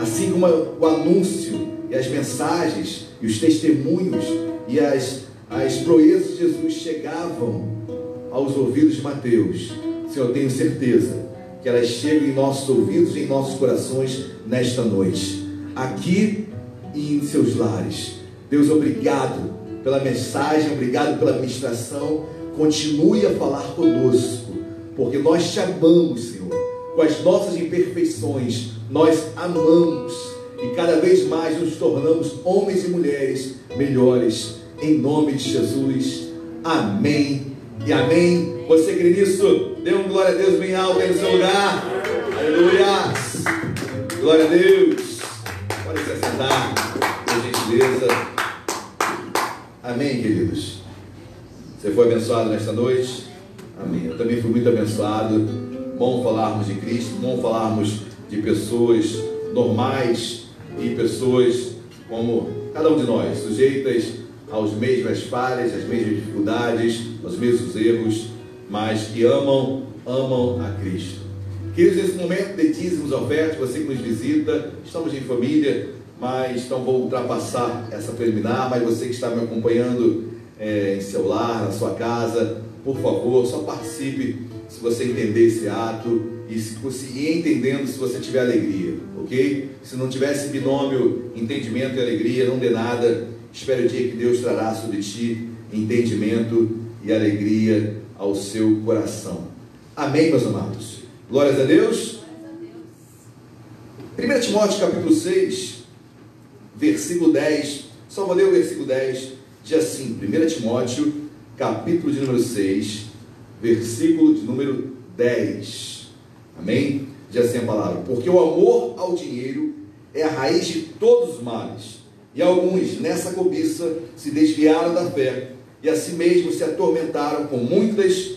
[SPEAKER 1] Assim como o anúncio e as mensagens e os testemunhos e as, as proezas de Jesus chegavam aos ouvidos de Mateus, Senhor, eu tenho certeza que elas chegam em nossos ouvidos e em nossos corações nesta noite, aqui e em seus lares. Deus, obrigado pela mensagem, obrigado pela ministração. Continue a falar conosco, porque nós te amamos, Senhor. Com as nossas imperfeições, nós amamos e cada vez mais nos tornamos homens e mulheres melhores. Em nome de Jesus. Amém e amém. Você crê nisso? Dê um glória a Deus bem alto aí no seu lugar. Aleluia. Glória a Deus. Pode se sentar, por gentileza. Amém, queridos. Você foi abençoado nesta noite? Amém. Eu também fui muito abençoado. Bom falarmos de Cristo, bom falarmos de pessoas normais e pessoas como cada um de nós, sujeitas aos mesmas falhas, às mesmas dificuldades, aos mesmos erros, mas que amam, amam a Cristo. Queridos, nesse momento de dízimos, ofertas, você que nos visita, estamos em família, mas então vou ultrapassar essa preliminar, mas você que está me acompanhando é, em seu lar, na sua casa, por favor, só participe se você entender esse ato e se conseguir entendendo se você tiver alegria, ok? Se não tiver esse binômio entendimento e alegria, não dê nada. Espere o dia que Deus trará sobre ti entendimento e alegria ao seu coração. Amém, meus amados? Glórias a Deus. 1 Timóteo capítulo 6, versículo 10. Só vou ler o versículo 10. Diz assim, 1 Timóteo, capítulo de número 6, versículo de número 10. Amém? Diz assim a palavra: Porque o amor ao dinheiro é a raiz de todos os males. E alguns, nessa cobiça, se desviaram da fé e a si mesmos se atormentaram com muitas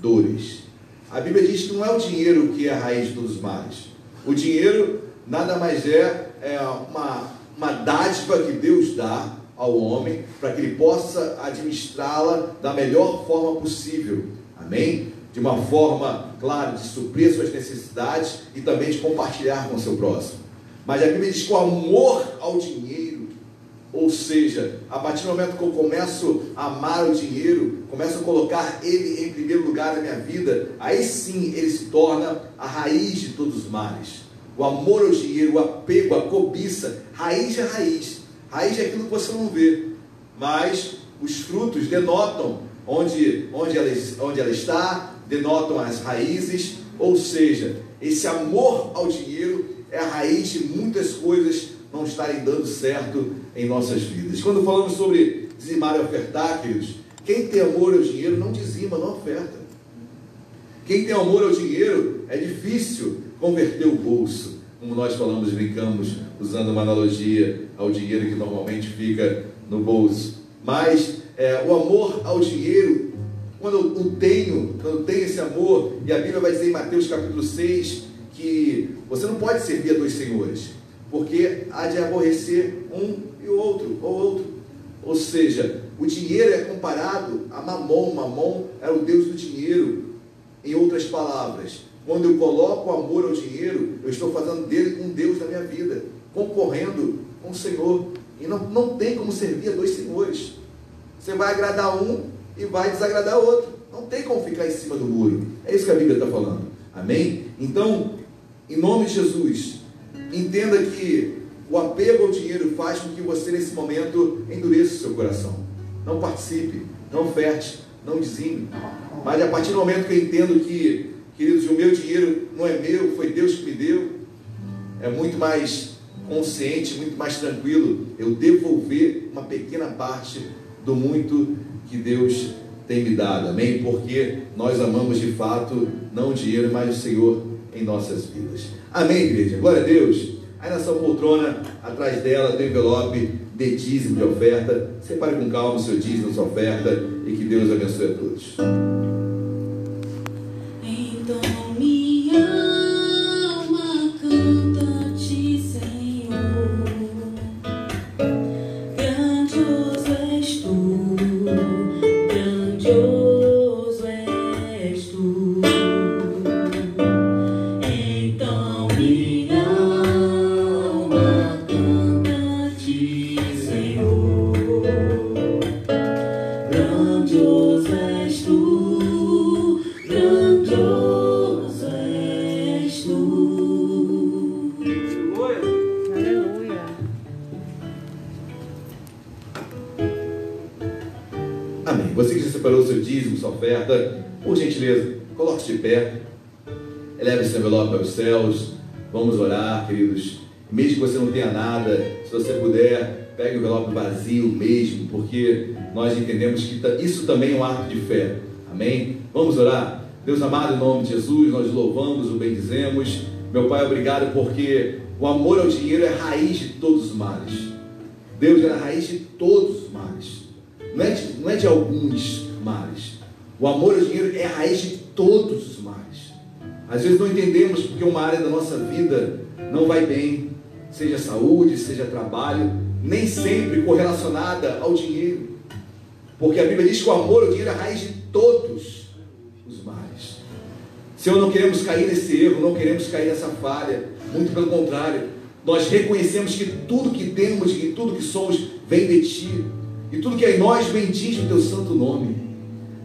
[SPEAKER 1] dores. A Bíblia diz que não é o dinheiro que é a raiz de todos os males. O dinheiro nada mais é, é uma, uma dádiva que Deus dá ao homem para que ele possa administrá-la da melhor forma possível. Amém? De uma forma, claro, de suprir suas necessidades e também de compartilhar com o seu próximo. Mas a Bíblia diz que o amor ao dinheiro, ou seja, a partir do momento que eu começo a amar o dinheiro, começo a colocar ele em primeiro lugar na minha vida, aí sim ele se torna a raiz de todos os males. O amor ao dinheiro, o apego, a cobiça, raiz é raiz. Raiz é aquilo que você não vê, mas os frutos denotam onde, onde, ela, onde ela está, denotam as raízes, ou seja, esse amor ao dinheiro é a raiz de muitas coisas não estarem dando certo em nossas vidas. Quando falamos sobre dizimar e ofertar, queridos, quem tem amor ao dinheiro não dizima, não oferta. Quem tem amor ao dinheiro é difícil converter o bolso, como nós falamos, brincamos, usando uma analogia ao dinheiro que normalmente fica no bolso. Mas é, o amor ao dinheiro, quando eu o tenho, quando eu tenho esse amor, e a Bíblia vai dizer em Mateus capítulo 6 que você não pode servir a dois senhores, porque há de aborrecer um e o outro, ou outro. Ou seja, o dinheiro é comparado a Mamon. Mamon era o Deus do dinheiro. Em outras palavras, quando eu coloco o amor ao dinheiro, eu estou fazendo dele um Deus na minha vida, concorrendo com o Senhor. E não, não tem como servir a dois senhores. Você vai agradar um e vai desagradar outro. Não tem como ficar em cima do muro. É isso que a Bíblia está falando. Amém? Então, em nome de Jesus, entenda que o apego ao dinheiro faz com que você, nesse momento, endureça o seu coração. Não participe, não oferte, não dizime. Mas a partir do momento que eu entendo que, queridos, o meu dinheiro não é meu, foi Deus que me deu, é muito mais consciente, muito mais tranquilo eu devolver uma pequena parte do muito que Deus tem me dado. Amém? Porque nós amamos de fato não o dinheiro, mas o Senhor em nossas vidas. Amém, igreja? Glória a Deus. Aí na sua poltrona, atrás dela, tem envelope de dízimo de oferta. Separe com calma o seu dízimo, sua oferta e que Deus abençoe a todos. Também um ato de fé. Amém? Vamos orar? Deus amado, em nome de Jesus, nós louvamos, o bendizemos. Meu Pai, obrigado porque o amor ao dinheiro é raiz de todos os males. Deus é a raiz de todos os males. Não é de, não é de alguns males. O amor ao dinheiro é a raiz de todos os males. Às vezes não entendemos porque uma área da nossa vida não vai bem, seja saúde, seja trabalho, nem sempre correlacionada ao dinheiro. Porque a Bíblia diz que o amor ao dinheiro é a raiz de todos os males. Senhor, não queremos cair nesse erro, não queremos cair nessa falha. Muito pelo contrário, nós reconhecemos que tudo que temos e tudo que somos vem de Ti. E tudo que é em nós bendiz o Teu santo nome.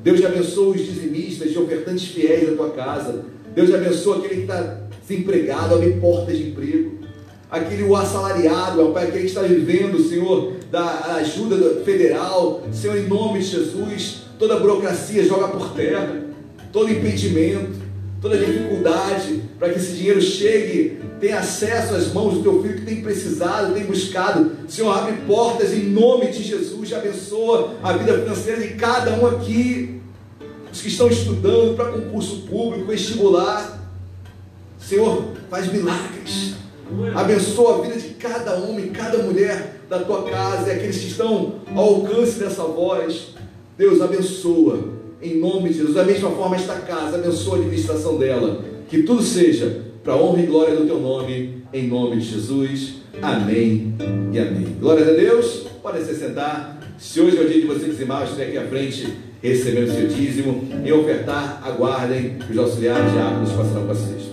[SPEAKER 1] Deus abençoe os dizimistas e ofertantes fiéis da Tua casa. Deus abençoe aquele que está desempregado, abre portas de emprego. Aquele o assalariado, aquele que está vivendo, Senhor, da ajuda federal. Senhor, em nome de Jesus, toda burocracia joga por terra, todo impedimento toda dificuldade, para que esse dinheiro chegue, tenha acesso às mãos do teu filho que tem precisado, tem buscado. Senhor, abre portas em nome de Jesus, abençoa a vida financeira de cada um aqui, os que estão estudando para concurso público, vestibular. Senhor, faz milagres. Abençoa a vida de cada homem, cada mulher da tua casa e aqueles que estão ao alcance dessa voz. Deus abençoa em nome de Jesus. Da mesma forma, esta casa, abençoa a administração dela. Que tudo seja para a honra e glória do teu nome, em nome de Jesus. Amém e amém. Glórias a Deus. Podem se sentar. Se hoje é o dia de você dizimar, estiver aqui à frente recebendo o seu dízimo. Em ofertar, aguardem os auxiliares de águas passarão com vocês.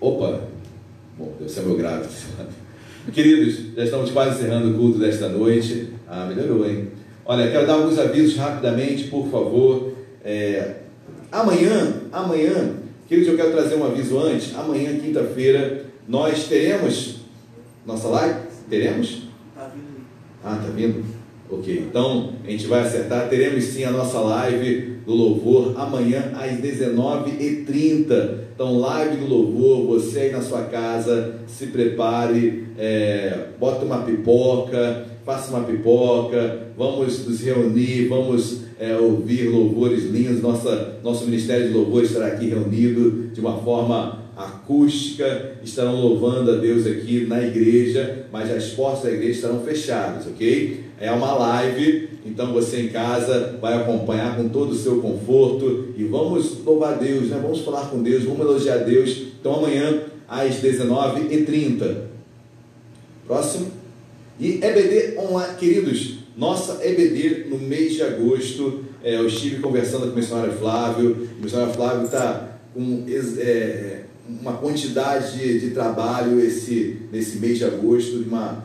[SPEAKER 1] Opa, bom, deve ser meu grave. Queridos, já estamos quase encerrando o culto desta noite. Ah, melhorou, hein? Olha, quero dar alguns avisos rapidamente, por favor. É, Amanhã, amanhã, queridos, eu quero trazer um aviso antes. Amanhã, quinta-feira, nós teremos nossa live? Teremos? Ah, tá vindo? Ok, então a gente vai acertar. Teremos sim a nossa live do louvor amanhã às 19h30. Então, live do louvor, você aí na sua casa, se prepare, é, bota uma pipoca, faça uma pipoca, vamos nos reunir, vamos é, ouvir louvores lindos. Nossa, nosso Ministério de Louvor estará aqui reunido de uma forma acústica, estarão louvando a Deus aqui na igreja, mas as portas da igreja estarão fechadas, ok? É uma live, então você em casa vai acompanhar com todo o seu conforto e vamos louvar Deus, né? vamos falar com Deus, vamos elogiar Deus. Então amanhã às 19h30. Próximo. E EBD online, queridos, nossa EBD no mês de agosto, é, eu estive conversando com o missionário Flávio, o missionário Flávio está com é, uma quantidade de, de trabalho esse, nesse mês de agosto, de uma,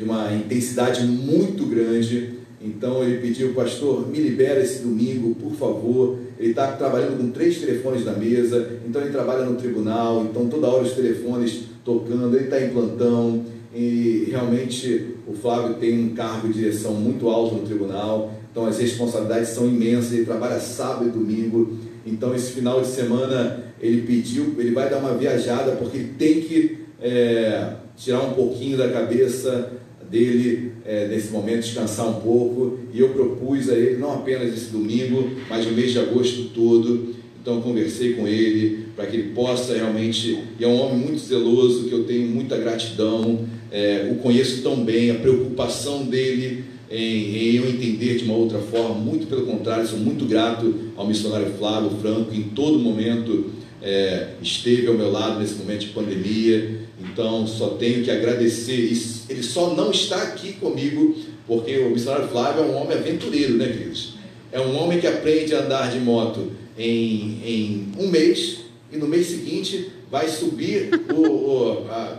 [SPEAKER 1] de uma intensidade muito grande. Então ele pediu, pastor, me libera esse domingo, por favor. Ele está trabalhando com três telefones na mesa, então ele trabalha no tribunal, então toda hora os telefones tocando, ele está em plantão e realmente o Flávio tem um cargo de direção muito alto no tribunal, então as responsabilidades são imensas, ele trabalha sábado e domingo, então esse final de semana ele pediu, ele vai dar uma viajada porque ele tem que é, tirar um pouquinho da cabeça dele é, nesse momento, descansar um pouco, e eu propus a ele, não apenas esse domingo, mas o mês de agosto todo, então conversei com ele para que ele possa realmente, e é um homem muito zeloso, que eu tenho muita gratidão, é, o conheço tão bem, a preocupação dele em, em, eu entender de uma outra forma, muito pelo contrário, sou muito grato ao missionário Flávio Franco, que em todo momento é, esteve ao meu lado nesse momento de pandemia, então só tenho que agradecer. Ele só não está aqui comigo porque o missionário Flávio é um homem aventureiro, né, queridos? É um homem que aprende a andar de moto em, em um mês e no mês seguinte vai subir o, o a,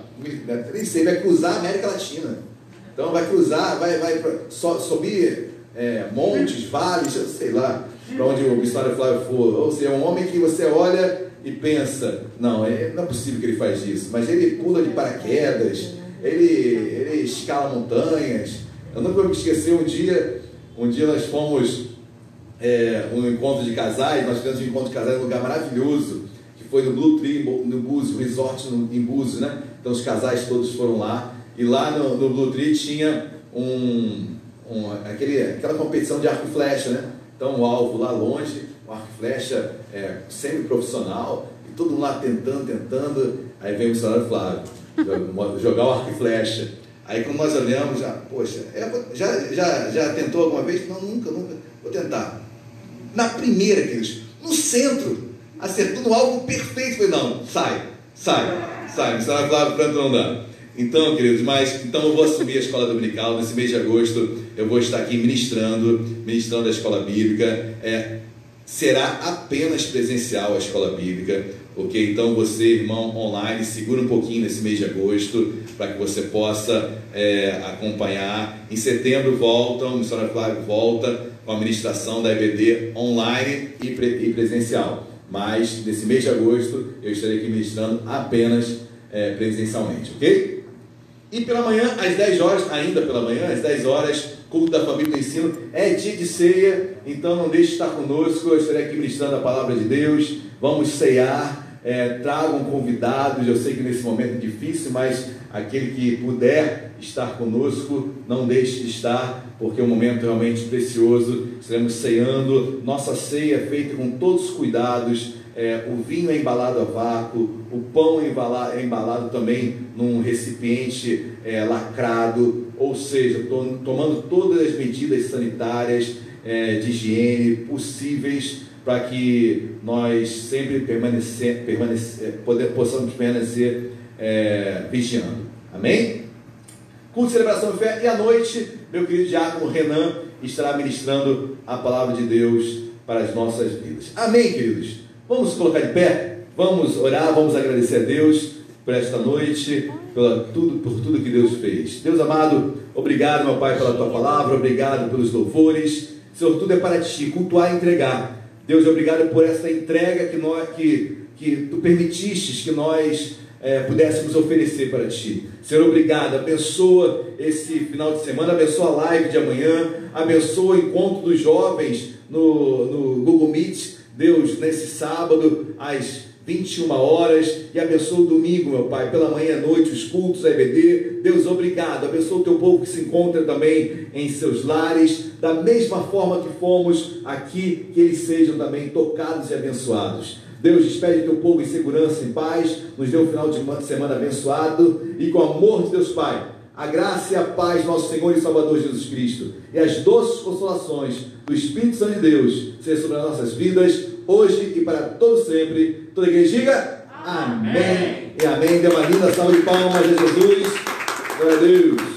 [SPEAKER 1] nem sei, vai cruzar a América Latina. Então vai cruzar, vai, vai so, subir é, montes, vales, sei lá, para onde o missionário Flávio for. Ou seja, é um homem que você olha e pensa, não, é, não é possível que ele faz isso, mas ele pula de paraquedas, ele, ele escala montanhas. Eu nunca me esqueci um dia, um dia nós fomos é, um encontro de casais, nós fizemos um encontro de casais num lugar maravilhoso, que foi no Blue Tree, no Búzios, resort em Búzios, né? Então os casais todos foram lá, e lá no, no Blue Tree tinha um, um, aquele, aquela competição de arco e flecha, né? Então o alvo lá longe, o arco e flecha é, semi-profissional, e todo mundo lá tentando, tentando, aí vem o missionário Flávio, jogar o arco e flecha. Aí quando nós olhamos, já, poxa, é, já, já, já tentou alguma vez? Não, nunca, nunca, vou tentar. Na primeira, queridos, no centro, acertou no alvo perfeito, falei, não, sai, sai, sai, missionário Flávio, tanto não dá. Então, queridos, mas então eu vou assumir a escola dominical. Nesse mês de agosto eu vou estar aqui ministrando, ministrando a escola bíblica. É, será apenas presencial a escola bíblica, ok? Então você, irmão, online, segura um pouquinho nesse mês de agosto para que você possa é, acompanhar. Em setembro voltam, o missionário Flávio volta com a ministração da EBD online e, pre, e presencial. Mas nesse mês de agosto eu estarei aqui ministrando apenas é, presencialmente, ok? E pela manhã, às 10 horas, ainda pela manhã, às 10 horas, culto da família do ensino, é dia de ceia, então não deixe de estar conosco, eu estarei aqui ministrando a palavra de Deus, vamos ceiar, é, tragam convidados, eu sei que nesse momento é difícil, mas aquele que puder estar conosco, não deixe de estar, porque é um momento realmente precioso, estaremos ceando, nossa ceia é feita com todos os cuidados, é, o vinho é embalado a vácuo, o pão é embalado, é embalado também num recipiente é, lacrado, ou seja, to, tomando todas as medidas sanitárias é, de higiene possíveis para que nós sempre permanecer, permanecer, é, poder, possamos permanecer é, vigiando. Amém? Culto de celebração de fé e à noite, meu querido diácono Renan estará ministrando a palavra de Deus para as nossas vidas. Amém, queridos? Vamos colocar de pé, vamos orar, vamos agradecer a Deus por esta noite, pela tudo, por tudo que Deus fez. Deus amado, obrigado, meu Pai, pela tua palavra, obrigado pelos louvores. Senhor, tudo é para ti, cultuar e entregar. Deus, obrigado por essa entrega que, nós, que, que tu permitistes que nós é, pudéssemos oferecer para ti. Senhor, obrigado. Abençoa esse final de semana, abençoa a live de amanhã, abençoa o encontro dos jovens no, no Google Meet Deus, nesse sábado, às 21 horas, e abençoa o domingo, meu Pai, pela manhã e noite, os cultos, a EBD. Deus, obrigado. Abençoa o teu povo que se encontra também em seus lares, da mesma forma que fomos aqui, que eles sejam também tocados e abençoados. Deus despede teu povo em segurança e paz, nos dê um final de semana abençoado e com o amor de Deus Pai a graça e a paz nosso Senhor e Salvador Jesus Cristo e as doces consolações do Espírito Santo de Deus sejam sobre as nossas vidas, hoje e para todo sempre. Toda a igreja diga amém. amém. E amém. Dê uma linda salva de palmas a Jesus. Glória a Deus.